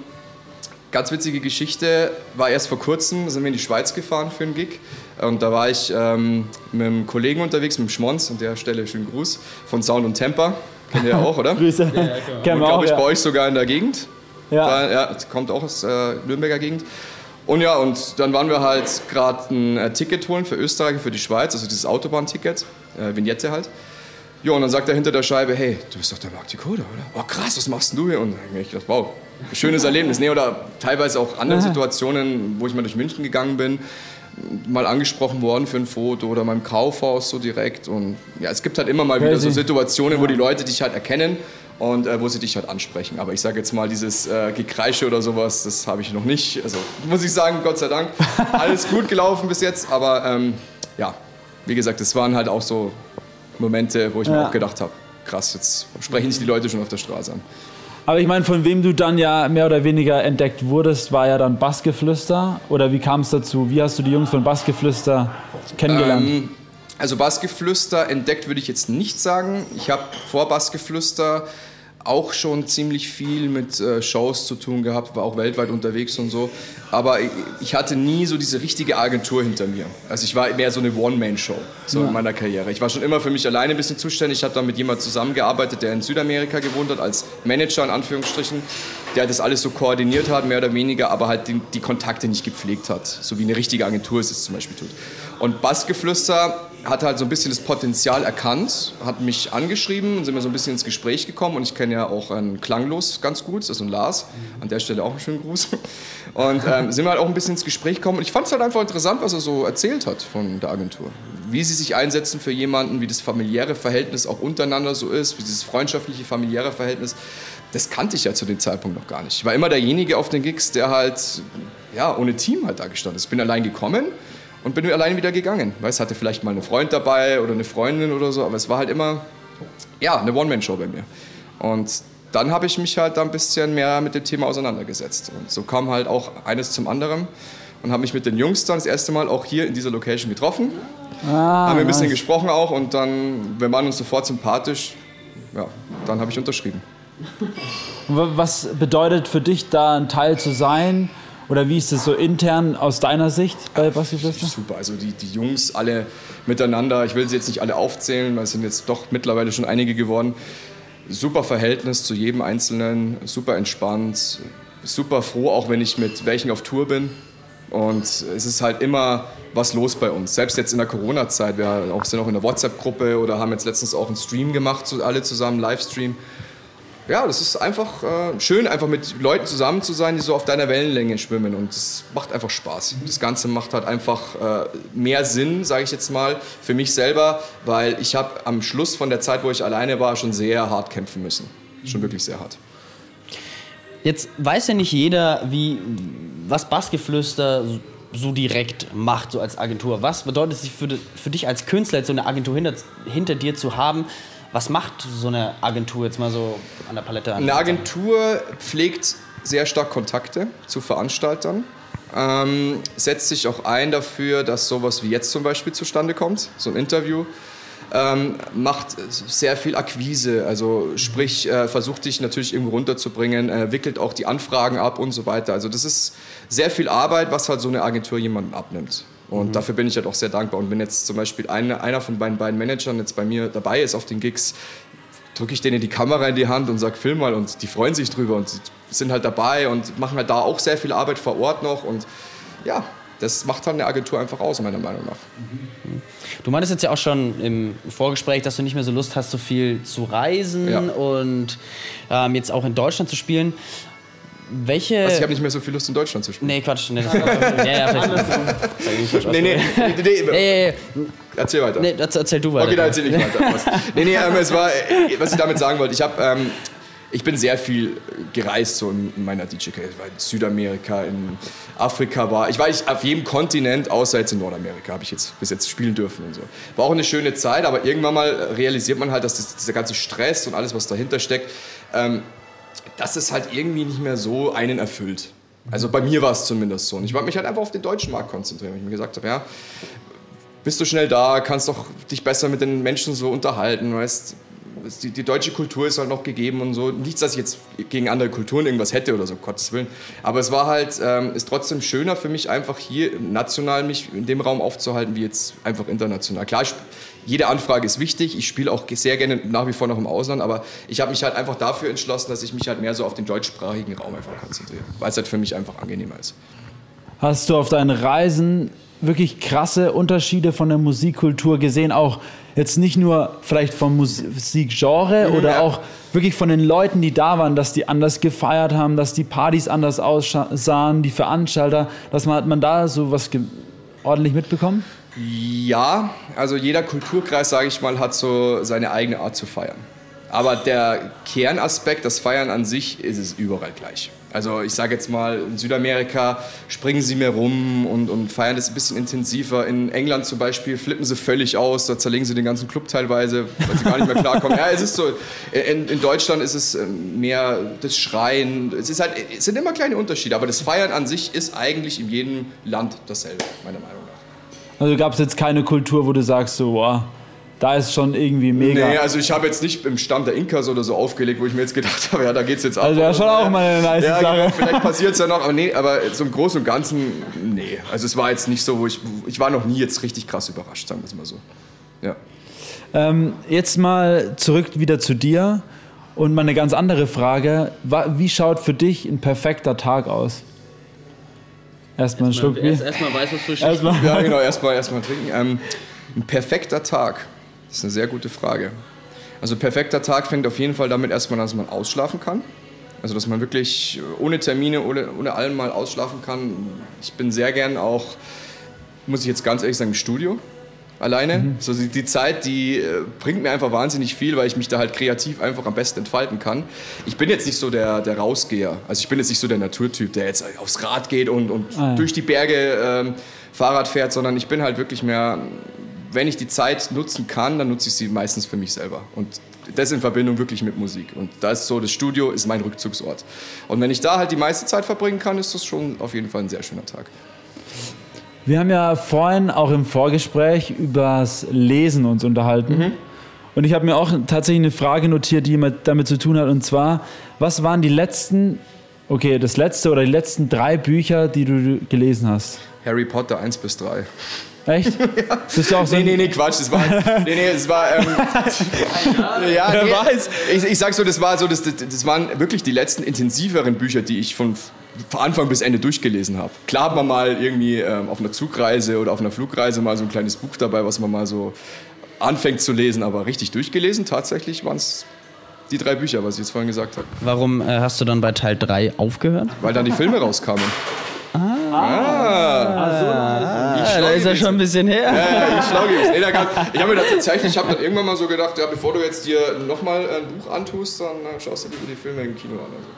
S1: ganz witzige Geschichte, war erst vor kurzem, sind wir in die Schweiz gefahren für einen Gig. Und da war ich ähm, mit einem Kollegen unterwegs, mit dem Schmonz, an der Stelle schönen Gruß, von Sound und Temper. Kennt ihr ja auch, oder?
S2: Grüße. Ja,
S1: ja, Und glaube ich ja. bei euch sogar in der Gegend. Ja. Da, ja kommt auch aus äh, Nürnberger Gegend. Und ja, und dann waren wir halt gerade ein äh, Ticket holen für Österreich, für die Schweiz, also dieses Autobahnticket, äh, Vignette halt. Ja, und dann sagt er hinter der Scheibe, hey, du bist doch der Mark Dakota, oder? Oh krass, was machst du hier? Und ich dachte, wow, schönes Erlebnis. Nee, oder teilweise auch andere Situationen, wo ich mal durch München gegangen bin, mal angesprochen worden für ein Foto oder mal im Kaufhaus so direkt. Und ja, es gibt halt immer mal wieder so Situationen, wo die Leute dich halt erkennen und äh, wo sie dich halt ansprechen. Aber ich sage jetzt mal, dieses äh, Gekreische oder sowas, das habe ich noch nicht. Also muss ich sagen, Gott sei Dank, alles gut gelaufen bis jetzt. Aber ähm, ja, wie gesagt, es waren halt auch so Momente, wo ich ja. mir auch gedacht habe, krass, jetzt sprechen sich die Leute schon auf der Straße an.
S2: Aber ich meine, von wem du dann ja mehr oder weniger entdeckt wurdest, war ja dann Bassgeflüster. Oder wie kam es dazu? Wie hast du die Jungs von Bassgeflüster kennengelernt? Ähm,
S1: also Bassgeflüster entdeckt würde ich jetzt nicht sagen. Ich habe vor Bassgeflüster auch schon ziemlich viel mit äh, Shows zu tun gehabt, war auch weltweit unterwegs und so. Aber ich, ich, hatte nie so diese richtige Agentur hinter mir. Also ich war mehr so eine One-Man-Show so ja. in meiner Karriere. Ich war schon immer für mich alleine ein bisschen zuständig. Ich habe dann mit jemandem zusammengearbeitet, der in Südamerika gewohnt hat, als Manager in Anführungsstrichen, der das alles so koordiniert hat, mehr oder weniger, aber halt die, die Kontakte nicht gepflegt hat. So wie eine richtige Agentur es zum Beispiel tut. Und Bassgeflüster hat halt so ein bisschen das Potenzial erkannt, hat mich angeschrieben und sind wir so ein bisschen ins Gespräch gekommen. Und ich kenne ja auch einen Klanglos ganz gut, das ist ein Lars. An der Stelle auch einen schönen Gruß. Und ähm, sind wir halt auch ein bisschen ins Gespräch gekommen. Und ich fand es halt einfach interessant, was er so erzählt hat von der Agentur. Wie sie sich einsetzen für jemanden, wie das familiäre Verhältnis auch untereinander so ist, wie dieses freundschaftliche familiäre Verhältnis. Das kannte ich ja zu dem Zeitpunkt noch gar nicht. Ich war immer derjenige auf den Gigs, der halt ja, ohne Team halt da gestanden ist. Ich bin allein gekommen und bin alleine wieder gegangen. Weißt, hatte vielleicht mal einen Freund dabei oder eine Freundin oder so, aber es war halt immer ja, eine One-Man-Show bei mir. Und dann habe ich mich halt da ein bisschen mehr mit dem Thema auseinandergesetzt. Und so kam halt auch eines zum anderen und habe mich mit den Jungs dann das erste Mal auch hier in dieser Location getroffen. Ah, haben wir ein bisschen nice. gesprochen auch und dann, wir waren uns sofort sympathisch. Ja, dann habe ich unterschrieben.
S2: Was bedeutet für dich da ein Teil zu sein? Oder wie ist das so intern aus deiner Sicht bei Basketball?
S1: Super, also die, die Jungs alle miteinander, ich will sie jetzt nicht alle aufzählen, weil es sind jetzt doch mittlerweile schon einige geworden. Super Verhältnis zu jedem Einzelnen, super entspannt, super froh, auch wenn ich mit welchen auf Tour bin. Und es ist halt immer was los bei uns. Selbst jetzt in der Corona-Zeit. Wir sind auch in der WhatsApp-Gruppe oder haben jetzt letztens auch einen Stream gemacht, alle zusammen, Livestream ja, das ist einfach äh, schön, einfach mit Leuten zusammen zu sein, die so auf deiner Wellenlänge schwimmen. Und das macht einfach Spaß. Das Ganze macht halt einfach äh, mehr Sinn, sage ich jetzt mal, für mich selber, weil ich habe am Schluss von der Zeit, wo ich alleine war, schon sehr hart kämpfen müssen. Schon wirklich sehr hart.
S4: Jetzt weiß ja nicht jeder, wie, was Bassgeflüster so direkt macht, so als Agentur. Was bedeutet es für, für dich als Künstler, jetzt so eine Agentur hinter, hinter dir zu haben? Was macht so eine Agentur jetzt mal so an der Palette?
S1: An eine Agentur pflegt sehr stark Kontakte zu Veranstaltern. Ähm, setzt sich auch ein dafür, dass sowas wie jetzt zum Beispiel zustande kommt, so ein Interview. Ähm, macht sehr viel Akquise, also sprich, äh, versucht dich natürlich irgendwo runterzubringen, äh, wickelt auch die Anfragen ab und so weiter. Also das ist sehr viel Arbeit, was halt so eine Agentur jemanden abnimmt. Und mhm. dafür bin ich halt auch sehr dankbar. Und wenn jetzt zum Beispiel eine, einer von meinen beiden Managern jetzt bei mir dabei ist auf den Gigs, drücke ich denen die Kamera in die Hand und sage, film mal. Und die freuen sich drüber und sind halt dabei und machen halt da auch sehr viel Arbeit vor Ort noch. Und ja, das macht halt eine Agentur einfach aus, meiner Meinung nach.
S4: Mhm. Du meintest jetzt ja auch schon im Vorgespräch, dass du nicht mehr so Lust hast, so viel zu reisen ja. und ähm, jetzt auch in Deutschland zu spielen. Welche.
S1: Was, ich habe nicht mehr so viel Lust in Deutschland zu spielen.
S4: Nee, Quatsch. Nee, das ja, ja,
S1: nee, nee, nee, nee, nee. Erzähl weiter.
S4: Nee, erzähl du weiter.
S1: Okay, dann erzähl ich weiter. nee, nee, ähm, es war, was ich damit sagen wollte, ich habe. Ähm, ich bin sehr viel gereist so in, meiner DJ-Karriere. Ich war in Südamerika, in Afrika war. Ich war ich auf jedem Kontinent, außer jetzt in Nordamerika, habe ich jetzt bis jetzt spielen dürfen und so. War auch eine schöne Zeit, aber irgendwann mal realisiert man halt, dass das, dieser ganze Stress und alles, was dahinter steckt, ähm, dass es halt irgendwie nicht mehr so einen erfüllt. Also bei mir war es zumindest so. Und ich wollte mich halt einfach auf den deutschen Markt konzentrieren. weil Ich mir gesagt habe, ja, bist du schnell da, kannst doch dich besser mit den Menschen so unterhalten, weißt die, die, deutsche Kultur ist halt noch gegeben und so. Nichts, dass ich jetzt gegen andere Kulturen irgendwas hätte oder so, Gottes Willen. Aber es war halt, ähm, ist trotzdem schöner für mich, einfach hier national mich in dem Raum aufzuhalten, wie jetzt einfach international. Klar, ich, jede Anfrage ist wichtig. Ich spiele auch sehr gerne nach wie vor noch im Ausland, aber ich habe mich halt einfach dafür entschlossen, dass ich mich halt mehr so auf den deutschsprachigen Raum einfach konzentriere, weil es halt für mich einfach angenehmer ist.
S2: Hast du auf deinen Reisen wirklich krasse Unterschiede von der Musikkultur gesehen, auch jetzt nicht nur vielleicht vom Musikgenre mhm, oder ja. auch wirklich von den Leuten, die da waren, dass die anders gefeiert haben, dass die Partys anders aussahen, die Veranstalter, dass man hat man da so was ordentlich mitbekommen?
S1: Ja, also jeder Kulturkreis, sage ich mal, hat so seine eigene Art zu feiern. Aber der Kernaspekt, das Feiern an sich, ist es überall gleich. Also ich sage jetzt mal, in Südamerika springen sie mehr rum und, und feiern das ein bisschen intensiver. In England zum Beispiel flippen sie völlig aus, da zerlegen sie den ganzen Club teilweise, weil sie gar nicht mehr klarkommen. ja, es ist so, in, in, Deutschland ist es ähm, mehr das Schreien. Es, ist halt, es sind immer kleine Unterschiede, aber das Feiern an sich ist eigentlich in jedem Land dasselbe, meiner Meinung nach.
S2: Also gab es jetzt keine Kultur, wo du sagst, so, wow, da ist schon irgendwie mega.
S1: Nee, also ich habe jetzt nicht im Stand der Inkas oder so aufgelegt, wo ich mir jetzt gedacht habe, ja, da geht's jetzt ab.
S2: Also ja, schon auch mal eine nice
S1: ja,
S2: Sache.
S1: Genau, vielleicht passiert es ja noch, aber nee, aber zum Großen und Ganzen, nee. Also es war jetzt nicht so, wo ich, ich war noch nie jetzt richtig krass überrascht, sagen wir es mal so. Ja.
S2: Ähm, jetzt mal zurück wieder zu dir und mal eine ganz andere Frage. Wie schaut für dich ein perfekter Tag aus? Erstmal einen Schluck Bier.
S4: Erstmal weiß, was du
S1: erstmal. Ja, genau, erstmal erst trinken. Ähm, ein perfekter Tag. Das ist eine sehr gute Frage. Also perfekter Tag fängt auf jeden Fall damit erstmal an, dass man ausschlafen kann. Also dass man wirklich ohne Termine, ohne, ohne allem mal ausschlafen kann. Ich bin sehr gern auch, muss ich jetzt ganz ehrlich sagen, im Studio alleine. Mhm. So die, die, Zeit, die äh, bringt mir einfach wahnsinnig viel, weil ich mich da halt kreativ einfach am besten entfalten kann. Ich bin jetzt nicht so der, der Rausgeher. Also ich bin jetzt nicht so der Naturtyp, der jetzt aufs Rad geht und, und ah, ja. durch die Berge ähm, Fahrrad fährt, sondern ich bin halt wirklich mehr wenn ich die Zeit nutzen kann, dann nutze ich sie meistens für mich selber. Und das in Verbindung wirklich mit Musik. Und da ist so, das Studio ist mein Rückzugsort. Und wenn ich da halt die meiste Zeit verbringen kann, ist das schon auf jeden Fall ein sehr schöner Tag.
S2: Wir haben ja vorhin auch im Vorgespräch über das Lesen uns unterhalten. Mhm. Und ich habe mir auch tatsächlich eine Frage notiert, die damit zu tun hat. Und zwar, was waren die letzten, okay, das letzte oder die letzten drei Bücher, die du gelesen hast?
S1: Harry Potter 1 bis 3.
S2: Echt?
S1: ja. Bist du auch so nee, nee, nee, Quatsch. Das war, nee, nee, es war, ähm, ja, nee, ich, ich sag so, das war so, das, das waren wirklich die letzten intensiveren Bücher, die ich von von Anfang bis Ende durchgelesen habe. Klar hat man mal irgendwie ähm, auf einer Zugreise oder auf einer Flugreise mal so ein kleines Buch dabei, was man mal so anfängt zu lesen, aber richtig durchgelesen, tatsächlich waren es die drei Bücher, was ich jetzt vorhin gesagt habe.
S4: Warum äh, hast du dann bei Teil 3 aufgehört?
S1: Weil dann die Filme rauskamen. Ah,
S4: Ah, da ist er schon ein bisschen her.
S1: Ja, ich schlau. Nee, da ich habe mir tatsächlich, ich habe dann irgendwann mal so gedacht, ja, bevor du jetzt dir nochmal ein Buch antust, dann äh, schaust du dir die Filme im Kino an. Also.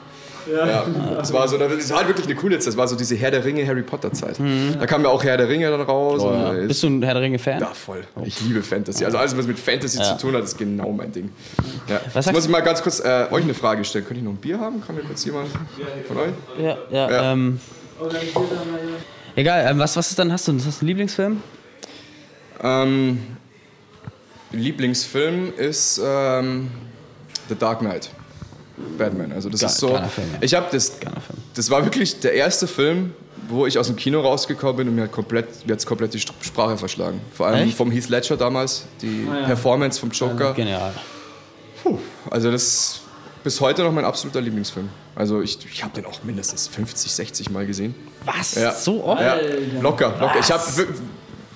S1: Ja. das war so, das war halt wirklich eine coole Zeit. Das war so diese Herr der Ringe, Harry Potter Zeit. Da kam ja auch Herr der Ringe dann raus.
S4: Oh, ja. Bist du ein Herr der Ringe-Fan?
S1: ja, voll. Ich liebe Fantasy. Also alles, was mit Fantasy
S4: Ja.
S1: zu tun hat, ist genau mein Ding. Ja. Jetzt muss ich mal ganz kurz äh, euch eine Frage stellen. Könnt ihr noch ein Bier haben? Kann mir kurz jemand von euch?
S4: Ja, ja.
S1: Ja.
S4: Ähm, egal, ähm, was, was ist dann? Hast du, hast du einen Lieblingsfilm?
S1: Ähm, Lieblingsfilm ist ähm, The Dark Knight. Batman. Also das
S4: Geil,
S1: ist so.
S4: ja.
S1: Ich habe das. Das war wirklich der erste Film, wo ich aus dem Kino rausgekommen bin und mir hat komplett, mir hat's komplett die Sprache verschlagen. Vor allem
S4: Echt?
S1: vom Heath Ledger damals, die Performance vom Joker.
S4: Genial.
S1: Puh, also das ist bis heute noch mein absoluter Lieblingsfilm. Also ich, ich habe den auch mindestens 50, 60 Mal gesehen.
S4: Was?
S1: Ja.
S4: So oft?
S1: Ja, locker, locker. Ich habe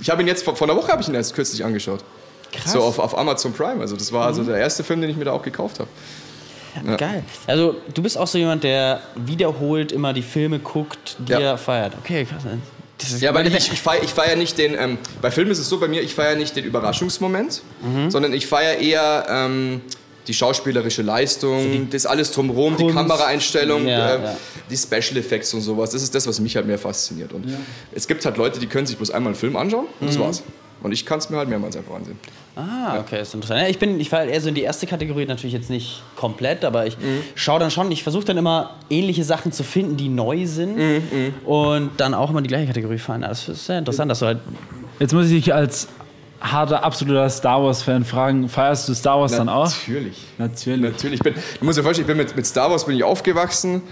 S1: ich hab ihn jetzt, vor, vor einer Woche habe ich ihn erst kürzlich angeschaut.
S4: Krass.
S1: So auf, auf Amazon Prime. Also das war also der erste Film, den ich mir da auch gekauft habe.
S4: Geil. Also, du bist auch so jemand, der wiederholt immer die Filme guckt, die
S1: Ja.
S4: er feiert. Okay, krass. Das ist
S1: Ja, weil ich, ich feiere feier nicht den, ähm, bei Filmen ist es so bei mir, ich feiere nicht den Überraschungsmoment, sondern ich feiere eher ähm, die schauspielerische Leistung, das alles drumherum, die. Kameraeinstellung,
S4: Ja,
S1: äh,
S4: ja.
S1: die Special Effects und sowas. Das ist das, was mich halt mehr fasziniert. Und es gibt halt Leute, die können sich bloß einmal einen Film anschauen und das war's. Und ich kann es mir halt mehrmals einfach ansehen.
S4: Ah, okay, ist interessant. Ja, ich bin, ich falle eher so in die erste Kategorie, natürlich jetzt nicht komplett, aber ich
S1: Mhm.
S4: schaue dann schon, ich versuche dann immer ähnliche Sachen zu finden, die neu sind
S1: Mhm,
S4: und dann auch immer die gleiche Kategorie fallen. Das ist sehr interessant, dass du halt.
S2: Jetzt muss ich dich als harter, absoluter Star Wars-Fan fragen, feierst du Star Wars dann auch?
S1: Natürlich.
S2: Natürlich.
S1: Natürlich. Ich bin, du musst dir vorstellen, ich bin mit, mit Star Wars bin ich aufgewachsen.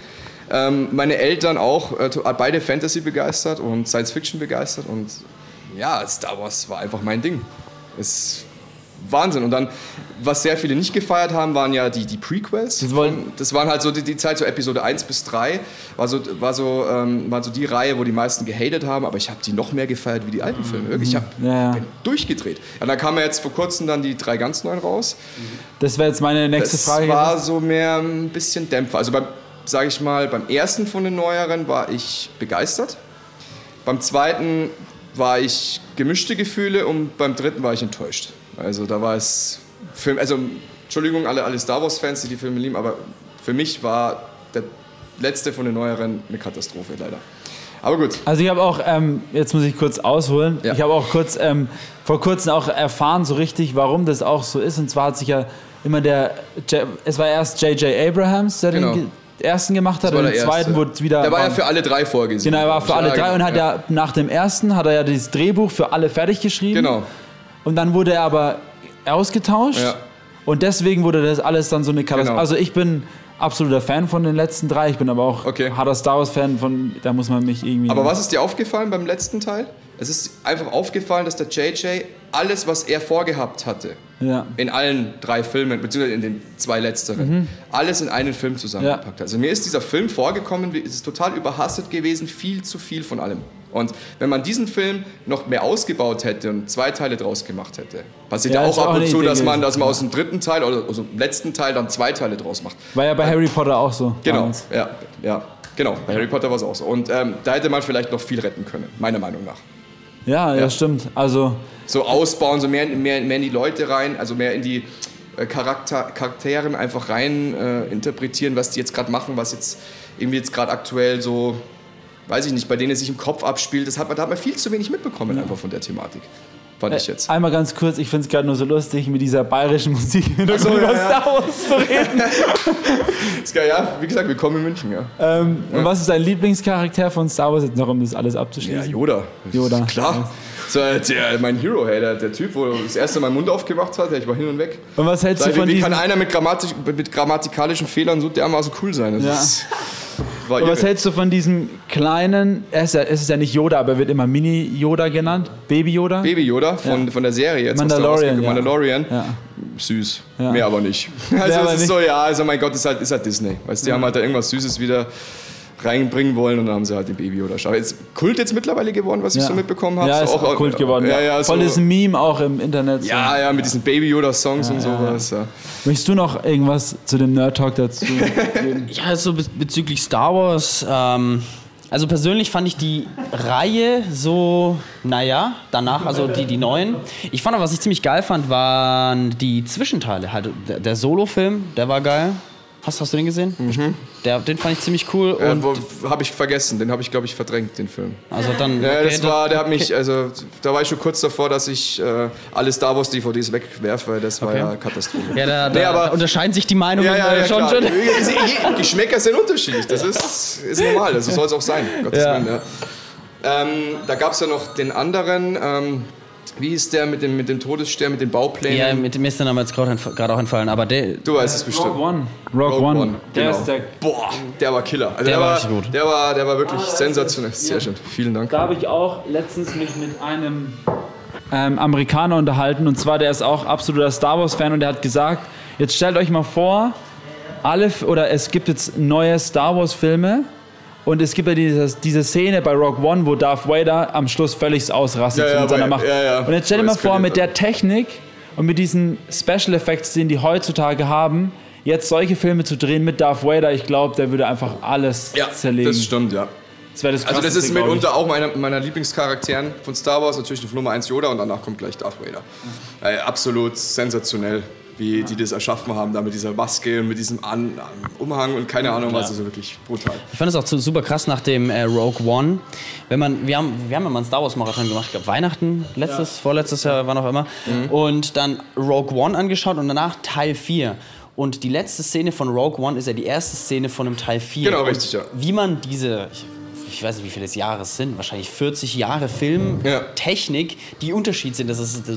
S1: Ähm, meine Eltern auch, äh, beide Fantasy begeistert und Science Fiction begeistert. Und ja, Star Wars war einfach mein Ding. Ist Wahnsinn. Und dann, was sehr viele nicht gefeiert haben, waren ja die, die Prequels.
S2: Das wollen-
S1: Das waren halt so die, die Zeit, so Episode 1 bis 3, war so, war, so, ähm, war so die Reihe, wo die meisten gehatet haben, aber ich habe die noch mehr gefeiert wie die alten Filme. Wirklich, ich hab,
S2: Ja,
S1: durchgedreht. Und dann kamen ja jetzt vor kurzem dann die drei ganz neuen raus.
S2: Das wäre jetzt meine nächste
S1: Das
S2: Frage.
S1: war so mehr ein bisschen Dämpfer. Also sage ich mal, beim ersten von den neueren war ich begeistert. Beim zweiten war ich gemischte Gefühle und beim dritten war ich enttäuscht. Also da war es, für, also Entschuldigung alle, alle Star Wars Fans, die die Filme lieben, aber für mich war der letzte von den neueren eine Katastrophe leider. Aber gut.
S2: Also ich habe auch, ähm, jetzt muss ich kurz ausholen,
S1: Ja.
S2: ich habe auch kurz, ähm, vor kurzem auch erfahren so richtig, warum das auch so ist. Und zwar hat sich ja immer der, es war erst J.J. Abrahams, der
S1: Genau.
S2: den ersten gemacht hat und den zweiten wurde wieder...
S1: Der war ja für alle drei vorgesehen.
S2: Genau, er war für alle drei und hat
S1: ja.
S2: ja nach dem ersten hat er ja das Drehbuch für alle fertig geschrieben.
S1: Genau.
S2: Und dann wurde er aber ausgetauscht.
S1: Ja.
S2: Und deswegen wurde das alles dann so eine Katastrophe.
S1: Genau.
S2: Also ich bin absoluter Fan von den letzten drei. Ich bin aber auch
S1: Okay.
S2: harter Star Wars Fan von, da muss man mich irgendwie.
S1: Aber was ist dir aufgefallen beim letzten Teil? Es ist einfach aufgefallen, dass der JJ alles, was er vorgehabt hatte,
S2: Ja.
S1: in allen drei Filmen, beziehungsweise in den zwei letzteren, alles in einen Film zusammengepackt hat. Also mir ist dieser Film vorgekommen, es ist total überhastet gewesen, viel zu viel von allem. Und wenn man diesen Film noch mehr ausgebaut hätte und zwei Teile draus gemacht hätte, passiert ja,
S2: Ja,
S1: auch ab und zu, dass man, dass man aus dem dritten Teil oder aus dem letzten Teil dann zwei Teile draus macht.
S2: War ja bei Harry Potter auch so.
S1: Genau,
S2: damals.
S1: ja, ja, genau. Bei Harry Potter war es auch so. Und ähm, da hätte man vielleicht noch viel retten können, meiner Meinung nach.
S2: Ja, ja,
S1: Ja.
S2: stimmt. Also,
S1: so ausbauen, so mehr, mehr, mehr in die Leute rein, also mehr in die äh, Charakter, Charakteren einfach rein äh, interpretieren, was die jetzt gerade machen, was jetzt irgendwie jetzt gerade aktuell so, weiß ich nicht, bei denen es sich im Kopf abspielt. Das hat man, da hat man viel zu wenig mitbekommen einfach von der Thematik. Fand ich jetzt.
S2: einmal ganz kurz, ich finde es gerade nur so lustig, mit dieser bayerischen Musik
S1: Ach so,
S2: über
S1: ja, ja.
S2: Star Wars zu reden.
S1: Ist geil, ja, wie gesagt, willkommen in München, ja.
S2: ähm, Und was ist dein Lieblingscharakter von Star Wars, jetzt noch um das alles
S1: Ja,
S2: abzuschließen?
S1: Yoda.
S2: Yoda.
S1: Klar. So, der, mein Hero, hey, der, der Typ, wo das erste Mal meinen Mund aufgemacht hat, ich war hin und weg.
S2: Und was hältst
S1: Sag,
S2: du von
S1: wie, wie kann einer mit, Grammatik, mit grammatikalischen Fehlern so dermaßen cool sein? Das
S2: Ja.
S1: ist,
S2: und was hältst du von diesem kleinen, er ist ja, es ist ja nicht Yoda, aber er wird immer Mini-Yoda genannt, Baby-Yoda?
S1: Baby Yoda von, von der Serie jetzt.
S2: Mandalorian, ja.
S1: Mandalorian.
S2: Ja.
S1: Süß.
S2: Ja.
S1: Mehr aber nicht. Also
S2: aber
S1: es ist
S2: nicht.
S1: so, ja, also mein Gott, ist halt, ist halt Disney. Weißt du, die haben halt da irgendwas Süßes wieder reinbringen wollen und dann haben sie halt den Baby oder Schau. Jetzt Kult jetzt mittlerweile geworden, was ich
S2: Ja.
S1: so mitbekommen habe.
S2: Ja, ist
S1: so
S2: auch Kult geworden.
S1: Ja, ja, so,
S2: Volles Meme auch im Internet. so.
S1: ja, ja, mit diesen Baby Yoda Songs und sowas. Ja.
S2: Möchtest du noch irgendwas zu dem Nerd Talk dazu?
S4: Ja, so bez- bezüglich Star Wars. Ähm, also persönlich fand ich die Reihe so, naja, danach, also die, die neuen. Ich fand aber, was ich ziemlich geil fand, waren die Zwischenteile. Halt, der, der Solo-Film, der war geil. Hast, hast du den gesehen? Der, den fand ich ziemlich cool.
S1: Äh,
S4: Und
S1: wo habe ich vergessen, den habe ich glaube ich verdrängt, den Film.
S4: also dann.
S1: Ja,
S4: okay,
S1: das war, der hat mich, also da war ich schon kurz davor, dass ich äh, alle Star Wars DVDs wegwerfe, weil das war
S4: Okay.
S1: ja Katastrophe.
S4: Ja, da, da
S1: Nee, aber-
S4: unterscheiden sich die Meinungen
S1: Ja, ja,
S4: äh,
S1: ja,
S4: schon. schon.
S1: Geschmäcker sind unterschiedlich, das ist, ist normal, also soll es auch sein. Gottes. Willen. Ähm, da gab es ja noch den anderen, ähm, wie hieß der mit dem, mit dem Todesstern, mit den Bauplänen?
S4: Ja, mit, mir ist der Name jetzt gerade auch entfallen, aber der.
S1: du weißt es bestimmt.
S2: Rogue One. Rogue,
S1: Rogue
S2: One.
S1: One,
S2: Der
S1: genau.
S2: ist der.
S1: Boah, der war Killer. Also der,
S4: Der war richtig gut.
S1: Der war, der war wirklich sensationell. Sehr schön. Vielen Dank.
S2: Da habe ich auch letztens mich mit einem ähm, Amerikaner unterhalten und zwar der ist auch absoluter Star Wars Fan und der hat gesagt, jetzt stellt euch mal vor, alle oder es gibt jetzt neue Star Wars Filme und es gibt ja diese, diese Szene bei Rogue One, wo Darth Vader am Schluss völlig ausrastet
S1: Ja, ja,
S2: mit seiner Macht.
S1: ja.
S2: Und jetzt stell dir mal vor, mit der Technik und mit diesen Special Effects, den die heutzutage haben, jetzt solche Filme zu drehen mit Darth Vader, ich glaube, der würde einfach alles
S1: Ja,
S2: zerlegen.
S1: das stimmt, ja.
S2: Das das
S1: Also das ist mitunter auch meiner meiner Lieblingscharakteren von Star Wars, natürlich auf Nummer 1 Yoda und danach kommt gleich Darth Vader. Äh, absolut sensationell, wie die das erschaffen haben, da mit dieser Maske und mit diesem An Umhang und keine Ahnung was, also wirklich brutal.
S4: Ich fand es auch super krass nach dem äh, Rogue One. Wenn man, wir haben, wir haben ja mal einen Star Wars Marathon gemacht, ich glaube Weihnachten, letztes, vorletztes Jahr, wann auch immer.
S1: Mhm.
S4: Und dann Rogue One angeschaut und danach Teil 4. Und die letzte Szene von Rogue One ist ja die erste Szene von einem Teil 4.
S1: Genau,
S4: und
S1: richtig, ja.
S4: Wie man diese, ich, weiß nicht, wie viele Jahre es sind, wahrscheinlich 40 Jahre Film,
S1: Ja.
S4: Technik, die Unterschied sind, das ist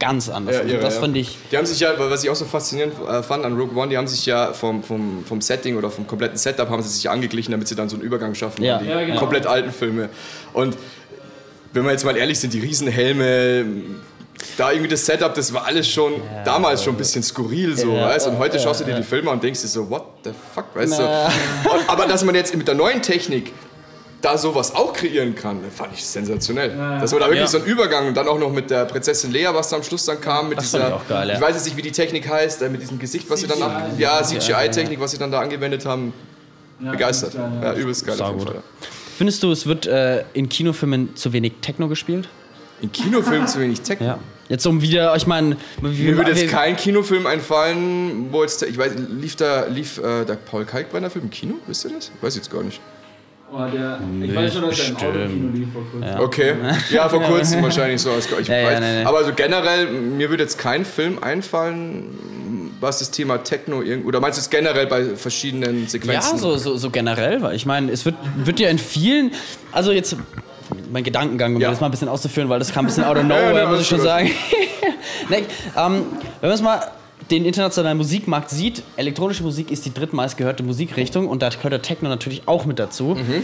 S4: ganz anders.
S1: Ja, irre,
S4: das
S1: ja.
S4: fand ich.
S1: Die haben sich ja, was ich auch so faszinierend fand an Rogue One, die haben sich ja vom, vom, vom Setting oder vom kompletten Setup haben sie sich ja angeglichen, damit sie dann so einen Übergang schaffen
S4: Ja.
S1: die
S2: Ja, genau.
S1: komplett alten Filme. Und wenn wir jetzt mal ehrlich sind, die Riesenhelme, da irgendwie das Setup, das war alles schon damals schon ein bisschen skurril so,
S4: Ja,
S1: weißt? Und heute
S4: ja,
S1: schaust du dir die Filme an und denkst dir so, what the fuck, weißt du? Aber dass man jetzt mit der neuen Technik da sowas auch kreieren kann, fand ich sensationell. Dass man da wirklich
S4: Ja.
S1: so einen Übergang und dann auch noch mit der Prinzessin Lea, was da am Schluss dann kam, mit
S4: Das fand
S1: dieser,
S4: ich auch geil, ja.
S1: ich weiß jetzt nicht, wie die Technik heißt, äh, mit diesem Gesicht, was sie dann, nach, ja, CGI-Technik, was sie dann da angewendet haben, begeistert. Ja, übelst geil. auf jeden ja.
S4: Findest du, es wird äh, in Kinofilmen zu wenig Techno gespielt?
S1: In Kinofilmen zu wenig Technik.
S4: Ja. Jetzt um wieder, ich meine,
S1: Mir würde jetzt kein Kinofilm einfallen, wo jetzt, ich weiß, lief da, lief äh, der Paul Kalkbrenner Film im Kino? Wisst ihr das? Weiß ich jetzt gar nicht.
S2: Oh, der, ich weiß schon, dass er im Autokino lief vor kurzem.
S1: Okay. Ja, vor kurzem wahrscheinlich so. Ich
S4: Ja, ja, nee, nee.
S1: Aber so generell, mir würde jetzt kein Film einfallen, was das Thema Techno irgend oder meinst du es generell bei verschiedenen
S4: Ja,
S1: Sequenzen?
S4: so, so, so generell, weil ich meine, es wird, wird ja in vielen, also jetzt mein Gedankengang, um
S1: Ja.
S4: das mal ein bisschen auszuführen, weil das kam ein bisschen out of
S1: Ja,
S4: nowhere,
S1: ja,
S4: muss ich schon
S1: gut.
S4: sagen. nee, ähm, wenn man es mal den internationalen Musikmarkt sieht, elektronische Musik ist die drittmeist gehörte Musikrichtung und da gehört der Techno natürlich auch mit dazu.
S1: Mhm.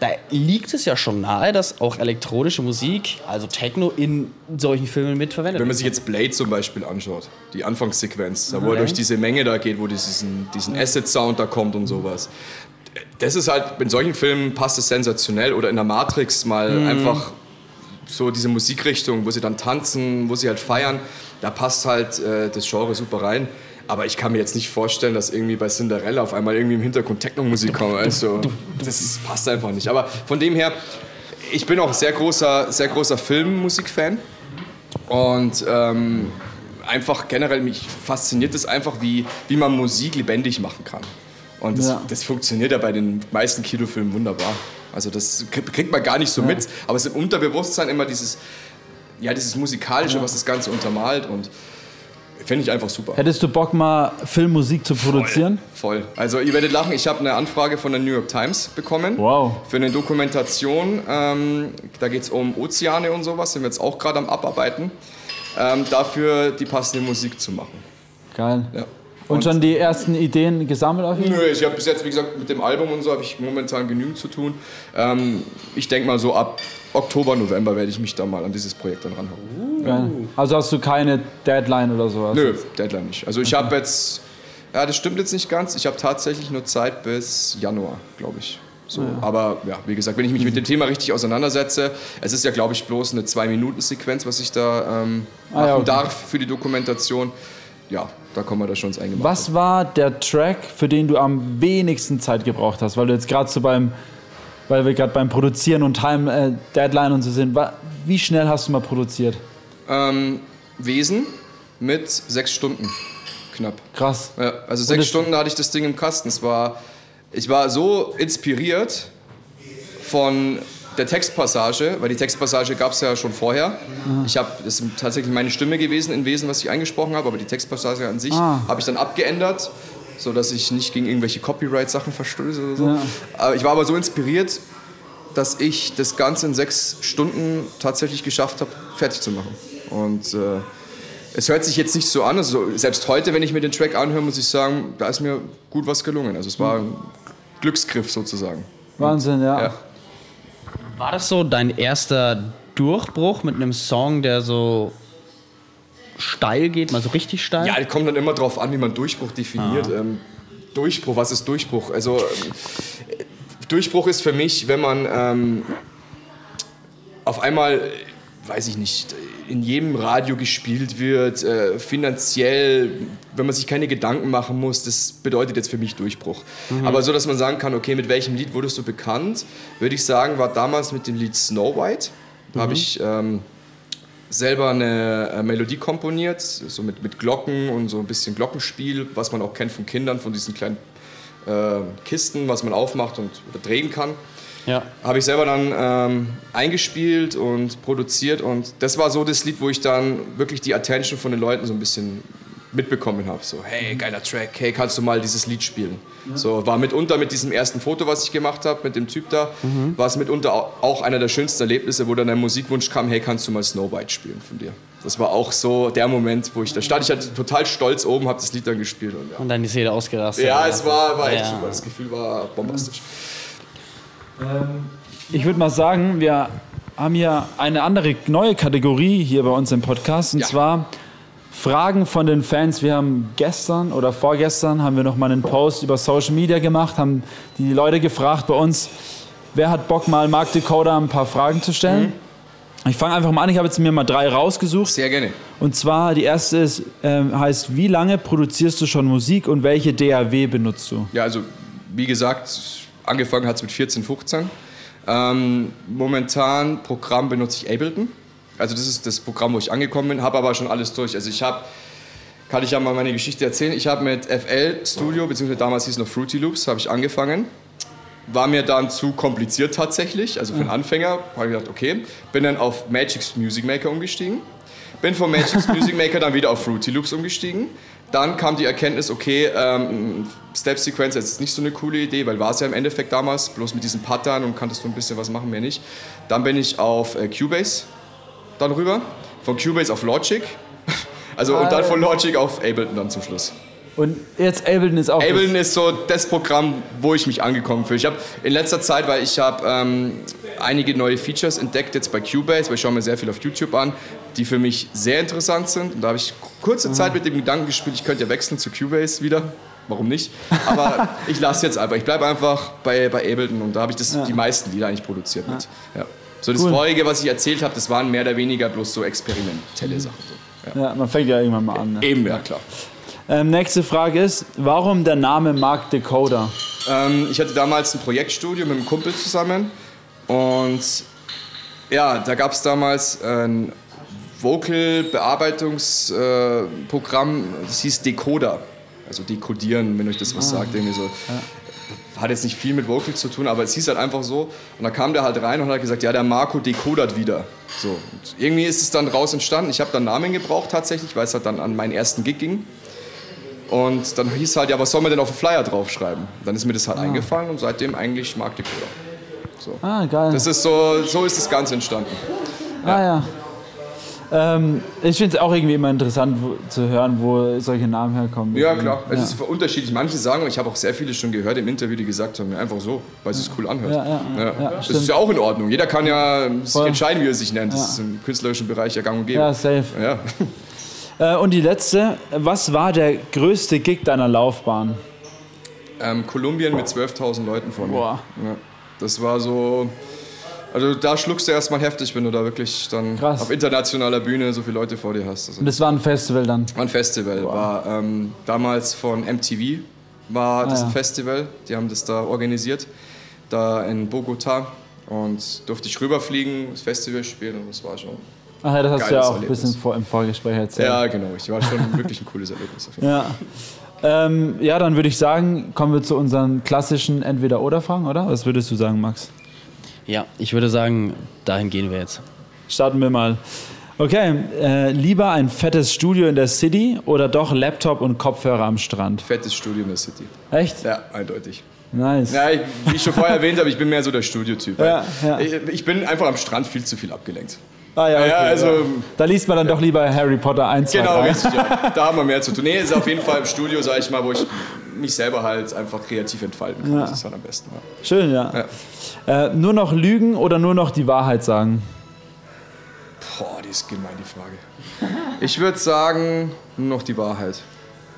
S4: Da liegt es ja schon nahe, dass auch elektronische Musik, also Techno, in solchen Filmen mitverwendet
S1: Wenn man
S4: wird.
S1: sich jetzt Blade zum Beispiel anschaut, die Anfangssequenz, da wo er durch diese Menge da geht, wo diesen, diesen Acid-Sound da kommt und sowas. Das ist halt, in solchen Filmen passt es sensationell. Oder in der Matrix mal einfach so diese Musikrichtung, wo sie dann tanzen, wo sie halt feiern, da passt halt äh, das Genre super rein. Aber ich kann mir jetzt nicht vorstellen, dass irgendwie bei Cinderella auf einmal irgendwie im Hintergrund Techno-Musik kommt. Also, das passt einfach nicht. Aber von dem her, ich bin auch sehr großer, sehr großer Filmmusik-Fan. Und ähm, einfach generell mich fasziniert es einfach, wie, wie man Musik lebendig machen kann. Und das,
S2: Ja.
S1: das funktioniert ja bei den meisten Kinofilmen wunderbar. Also das krie- kriegt man gar nicht so mit, aber es ist im Unterbewusstsein immer dieses, ja, dieses Musikalische, was das Ganze untermalt und finde ich einfach super.
S2: Hättest du Bock, mal Filmmusik zu produzieren?
S1: Voll. Also ihr werdet lachen, ich habe eine Anfrage von der New York Times bekommen.
S2: Wow.
S1: Für eine Dokumentation. Ähm, da geht es um Ozeane und sowas, sind wir jetzt auch gerade am Abarbeiten. Ähm, dafür die passende Musik zu machen.
S2: Geil.
S1: Ja.
S2: Und schon die ersten Ideen gesammelt auf Fall?
S1: Nö, ich habe bis jetzt, wie gesagt, mit dem Album und so habe ich momentan genügend zu tun. Ähm, ich denke mal so ab Oktober, November werde ich mich da mal an dieses Projekt dann ranhauen.
S2: Geil. Also hast du keine Deadline oder sowas?
S1: Nö, Deadline nicht. Also ich habe jetzt, ja, das stimmt jetzt nicht ganz. Ich habe tatsächlich nur Zeit bis Januar, glaube ich. So, Aber ja, wie gesagt, wenn ich mich mit dem Thema richtig auseinandersetze, es ist ja, glaube ich, bloß eine Zwei-Minuten-Sequenz, was ich da ähm,
S2: Ah,
S1: machen
S2: ja, okay.
S1: darf für die Dokumentation. Ja, da kommen wir da schon ins Eingemachte.
S2: Was war der Track, für den du am wenigsten Zeit gebraucht hast? Weil du jetzt gerade so beim, weil wir gerade beim Produzieren und Time äh, Deadline und so sind. Wie schnell hast du mal produziert?
S1: Ähm, Wesen mit sechs Stunden knapp.
S2: Krass.
S1: Ja, also sechs Stunden hatte ich das Ding im Kasten. Es war, ich war so inspiriert von der Textpassage, weil die Textpassage gab es ja schon vorher. Ich habe, das ist tatsächlich meine Stimme gewesen in Wesen, was ich eingesprochen habe, aber die Textpassage an sich
S2: Ah.
S1: habe ich dann abgeändert, so dass ich nicht gegen irgendwelche Copyright-Sachen verstöße oder so. Aber ich war aber so inspiriert, dass ich das Ganze in sechs Stunden tatsächlich geschafft habe, fertig zu machen. Und äh, es hört sich jetzt nicht so an, also selbst heute, wenn ich mir den Track anhöre, muss ich sagen, da ist mir gut was gelungen. Also es war ein Glücksgriff sozusagen.
S2: Wahnsinn, ja.
S1: Ja.
S4: War das so dein erster Durchbruch mit einem Song, der so steil geht, mal so richtig steil?
S1: Ja, kommt dann immer drauf an, wie man Durchbruch definiert. Ähm, Durchbruch, was ist Durchbruch? Also ähm, Durchbruch ist für mich, wenn man ähm, auf einmal, äh, weiß ich nicht, in jedem Radio gespielt wird, äh, finanziell, wenn man sich keine Gedanken machen muss, das bedeutet jetzt für mich Durchbruch. Aber so, dass man sagen kann, okay, mit welchem Lied wurdest du bekannt, würde ich sagen, war damals mit dem Lied Snow White. Da habe ich ähm, selber eine äh, Melodie komponiert, so mit, mit Glocken und so ein bisschen Glockenspiel, was man auch kennt von Kindern, von diesen kleinen äh, Kisten, was man aufmacht und oder drehen kann.
S4: Ja.
S1: Habe ich selber dann ähm, eingespielt und produziert und das war so das Lied, wo ich dann wirklich die Attention von den Leuten so ein bisschen mitbekommen habe. So, hey, geiler Track, hey, kannst du mal dieses Lied spielen? So, war mitunter mit diesem ersten Foto, was ich gemacht habe, mit dem Typ da, war es mitunter au- auch einer der schönsten Erlebnisse, wo dann ein Musikwunsch kam, hey, kannst du mal Snow White spielen von dir? Das war auch so der Moment, wo ich da stand. Ich hatte total stolz oben, habe das Lied dann gespielt und ja.
S4: Und dann ist jeder ausgerastet.
S1: Ja, es war, war echt
S4: Ja.
S1: super. Das Gefühl war bombastisch.
S2: Ich würde mal sagen, wir haben hier eine andere neue Kategorie hier bei uns im Podcast und
S1: Ja.
S2: zwar Fragen von den Fans. Wir haben gestern oder vorgestern haben wir noch mal einen Post über Social Media gemacht, haben die Leute gefragt bei uns, wer hat Bock mal Mark Dakota ein paar Fragen zu stellen. Ich fange einfach mal an. Ich habe jetzt mir mal drei rausgesucht.
S1: Sehr gerne.
S2: Und zwar die erste ist, ähm, heißt, wie lange produzierst du schon Musik und welche DAW benutzt du?
S1: Ja, also wie gesagt, angefangen hat es mit 14, 15. Ähm, momentan Programm benutze ich Ableton. Also das ist das Programm, wo ich angekommen bin, habe aber schon alles durch. Also ich habe, kann ich ja mal meine Geschichte erzählen, ich habe mit FL Studio, beziehungsweise damals hieß es noch Fruity Loops, habe ich angefangen. War mir dann zu kompliziert tatsächlich, also für einen Anfänger. Habe ich gedacht, okay. Bin dann auf Magic's Music Maker umgestiegen. Bin von Magic's Music Maker dann wieder auf Fruity Loops umgestiegen. Dann kam die Erkenntnis, okay, ähm, Step Sequencer ist nicht so eine coole Idee, weil war es ja im Endeffekt damals, bloß mit diesen Pattern und kanntest du ein bisschen was machen, mehr nicht. Dann bin ich auf äh, Cubase dann rüber, von Cubase auf Logic. Also und dann von Logic auf Ableton dann zum Schluss.
S2: Und jetzt Ableton ist auch.
S1: Ableton ist so das Programm, wo ich mich angekommen fühle. Ich habe in letzter Zeit, weil ich habe ähm, einige neue Features entdeckt jetzt bei Cubase, weil ich schaue mir sehr viel auf YouTube an, die für mich sehr interessant sind. Und da habe ich kurze Zeit mit dem Gedanken gespielt, ich könnte ja wechseln zu Cubase wieder. Warum nicht? Aber ich lasse jetzt einfach. Ich bleibe einfach bei, bei Ableton und da habe ich das, die meisten Lieder eigentlich produziert mit. Ja. So das
S2: Cool.
S1: vorige, was ich erzählt habe, das waren mehr oder weniger bloß so experimentelle Sachen. So. Ja.
S2: Ja, man fängt ja irgendwann mal an. Ne?
S1: Eben, ja klar.
S2: Ähm, nächste Frage ist, warum der Name Mark Dakota?
S1: Ähm, ich hatte damals ein Projektstudio mit einem Kumpel zusammen und ja, da gab es damals ein Vocal-Bearbeitungsprogramm, das hieß Decoder. Also dekodieren, wenn euch das was sagt. Irgendwie so. Hat jetzt nicht viel mit Vocal zu tun, aber es hieß halt einfach so. Und da kam der halt rein und hat gesagt, ja, der Marco dekodert wieder. So. Und irgendwie ist es dann raus entstanden. Ich habe dann Namen gebraucht tatsächlich, weil es halt dann an meinen ersten Gig ging. Und dann hieß halt, ja, was soll man denn auf den Flyer draufschreiben? Dann ist mir das halt eingefallen und seitdem eigentlich Mark Decoder.
S2: Ah, geil.
S1: Das ist so, so ist das Ganze entstanden.
S2: ah, ja. Ähm, ich finde es auch irgendwie immer interessant wo, zu hören, wo solche Namen herkommen.
S1: Ja, klar. Es
S2: Ja.
S1: ist unterschiedlich. Manche sagen, und ich habe auch sehr viele schon gehört im Interview, die gesagt haben, ja, einfach so, weil es sich cool anhört.
S2: Ja, ja, ja. Ja,
S1: das ist ja auch in Ordnung. Jeder kann ja sich
S2: Voll.
S1: entscheiden, wie er sich nennt. Das
S2: Ja.
S1: ist im künstlerischen Bereich ja gang und gäbe.
S2: Ja, safe.
S1: Ja.
S2: Äh, und die letzte, was war der größte Gig deiner Laufbahn?
S1: Ähm, Kolumbien mit 12.000 Leuten vor mir.
S2: Boah.
S1: Ja. Das war so. Also da schluckst du erstmal heftig, wenn du da wirklich dann
S2: Krass.
S1: auf internationaler Bühne so viele Leute vor dir hast. Also
S2: Und das war ein Festival dann.
S1: war ein Festival. War ähm, damals von MTV war das
S2: Ah, ja.
S1: ein Festival. Die haben das da organisiert, da in Bogota. Und durfte ich rüberfliegen, das Festival spielen und das war schon.
S2: Ach ja, das hast du ja auch ein
S1: Erlebnis.
S2: bisschen vor, im Vorgespräch erzählt.
S1: Ja, genau. Ich war schon wirklich ein cooles Erlebnis.
S2: Ja. Ähm, ja, dann würde ich sagen, kommen wir zu unseren klassischen Entweder-Oder-Fragen, oder? Was würdest du sagen, Max?
S4: Ja, ich würde sagen, dahin gehen wir jetzt.
S2: Starten wir mal. Okay, äh, lieber ein fettes Studio in der City oder doch Laptop und Kopfhörer am Strand?
S1: Fettes Studio in der City.
S2: Echt?
S1: Ja, eindeutig.
S2: Nice.
S1: Ja, ich, wie ich schon vorher erwähnt habe, ich bin mehr so der Studiotyp.
S2: Ja, ja.
S1: Ich, ich bin einfach am Strand viel zu viel abgelenkt.
S2: Ah, ja, okay,
S1: Ja, also-
S2: Da liest man dann doch lieber Harry Potter 1, 2,
S1: Genau,
S2: 3.
S1: richtig. Ja. Da haben wir mehr zu tun. Nee, ist auf jeden Fall im Studio, sage ich mal, wo ich mich selber halt einfach kreativ entfalten kann.
S2: Ja.
S1: Das ist halt am besten. Ja.
S2: Schön, ja. Äh, nur noch lügen oder nur noch die Wahrheit sagen?
S1: Boah, die ist gemein, die Frage. Ich würde sagen, nur noch die Wahrheit.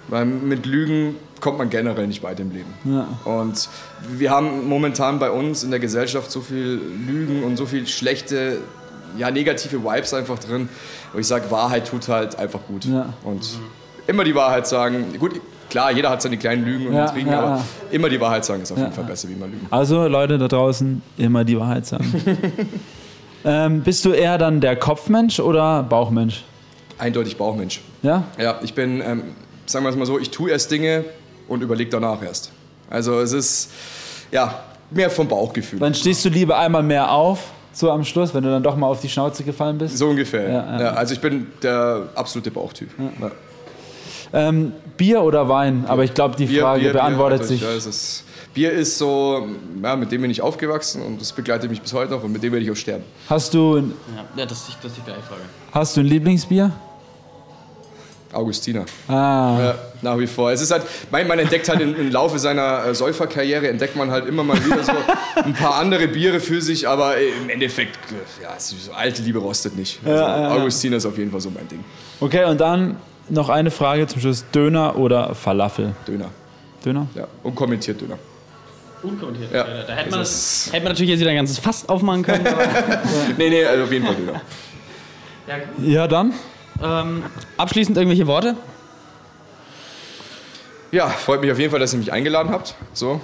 S1: Weil mit Lügen kommt man generell nicht weit im Leben.
S2: Ja.
S1: Und wir haben momentan bei uns in der Gesellschaft so viel Lügen und so viel schlechte, ja, negative Vibes einfach drin. Wo ich sage, Wahrheit tut halt einfach gut.
S2: Ja.
S1: Und immer die Wahrheit sagen. Gut, klar, jeder hat seine kleinen Lügen und
S2: Ja,
S1: Intrigen,
S2: ja,
S1: aber immer die Wahrheit sagen ist auf jeden Fall besser, wie man lügen.
S2: Also, Leute da draußen, immer die Wahrheit sagen. ähm, bist du eher dann der Kopfmensch oder Bauchmensch?
S1: Eindeutig Bauchmensch.
S2: Ja?
S1: Ja, ich bin, ähm, sagen wir es mal so, ich tue erst Dinge und überlege danach erst. Also es ist, ja, mehr vom Bauchgefühl.
S2: Dann stehst du lieber einmal mehr auf, so am Schluss, wenn du dann doch mal auf die Schnauze gefallen bist.
S1: So ungefähr.
S2: Ja,
S1: Ja,
S2: ja.
S1: also ich bin der absolute Bauchtyp. Ja.
S2: Ähm, Bier oder Wein? Aber ich glaube, die
S1: Bier,
S2: Frage
S1: Bier,
S2: beantwortet
S1: Bier,
S2: sich.
S1: Ja, es ist, Bier ist so, ja, mit dem bin ich aufgewachsen und das begleitet mich bis heute noch und mit dem werde ich auch sterben.
S2: Hast du,
S4: Ja, das, ist- das ist die gleiche Frage.
S2: hast du ein Lieblingsbier?
S1: Augustiner.
S2: Ah,
S1: Ja, nach wie vor. Es ist halt, man, man entdeckt halt im, im Laufe seiner äh, Säuferkarriere, entdeckt man halt immer mal wieder so ein paar andere Biere für sich, aber äh, im Endeffekt, äh, ja, so alte Liebe rostet nicht. Also,
S2: Ja, ja, ja.
S1: Augustiner ist auf jeden Fall so mein Ding.
S2: okay, und dann noch eine Frage zum Schluss. Döner oder Falafel?
S1: Döner.
S2: Döner?
S1: Ja, und kommentiert Döner.
S4: Unkommentiert.
S1: Ja.
S4: Da hätte man,
S1: Das
S4: hätte man natürlich jetzt wieder ein ganzes Fass aufmachen können. Aber,
S1: Nee, nee, also auf jeden Fall Döner.
S2: Ja, dann?
S4: Ähm, abschließend irgendwelche Worte?
S1: Ja, freut mich auf jeden Fall, dass ihr mich eingeladen habt. So,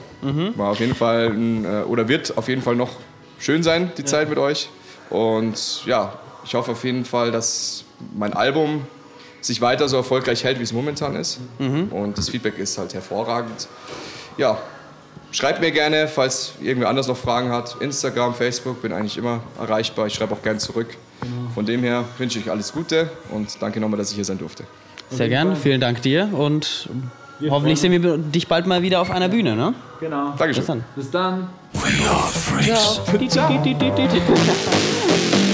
S1: war auf jeden Fall ein, äh, oder wird auf jeden Fall noch schön sein, die Zeit mit euch. Und ja, ich hoffe auf jeden Fall, dass mein Album sich weiter so erfolgreich hält, wie es momentan ist. Und das Feedback ist halt hervorragend. Ja, schreibt mir gerne, falls irgendwer anders noch Fragen hat. Instagram, Facebook, bin eigentlich immer erreichbar. Ich schreibe auch gerne zurück. Von dem her wünsche ich alles Gute und danke nochmal, dass ich hier sein durfte.
S4: Sehr gern, vielen Dank dir und hoffentlich sehen wir dich bald mal wieder auf einer Bühne, ne?
S2: Genau.
S1: Dankeschön.
S4: Bis dann.
S2: Bis dann.
S3: We are freaks.
S4: Ciao.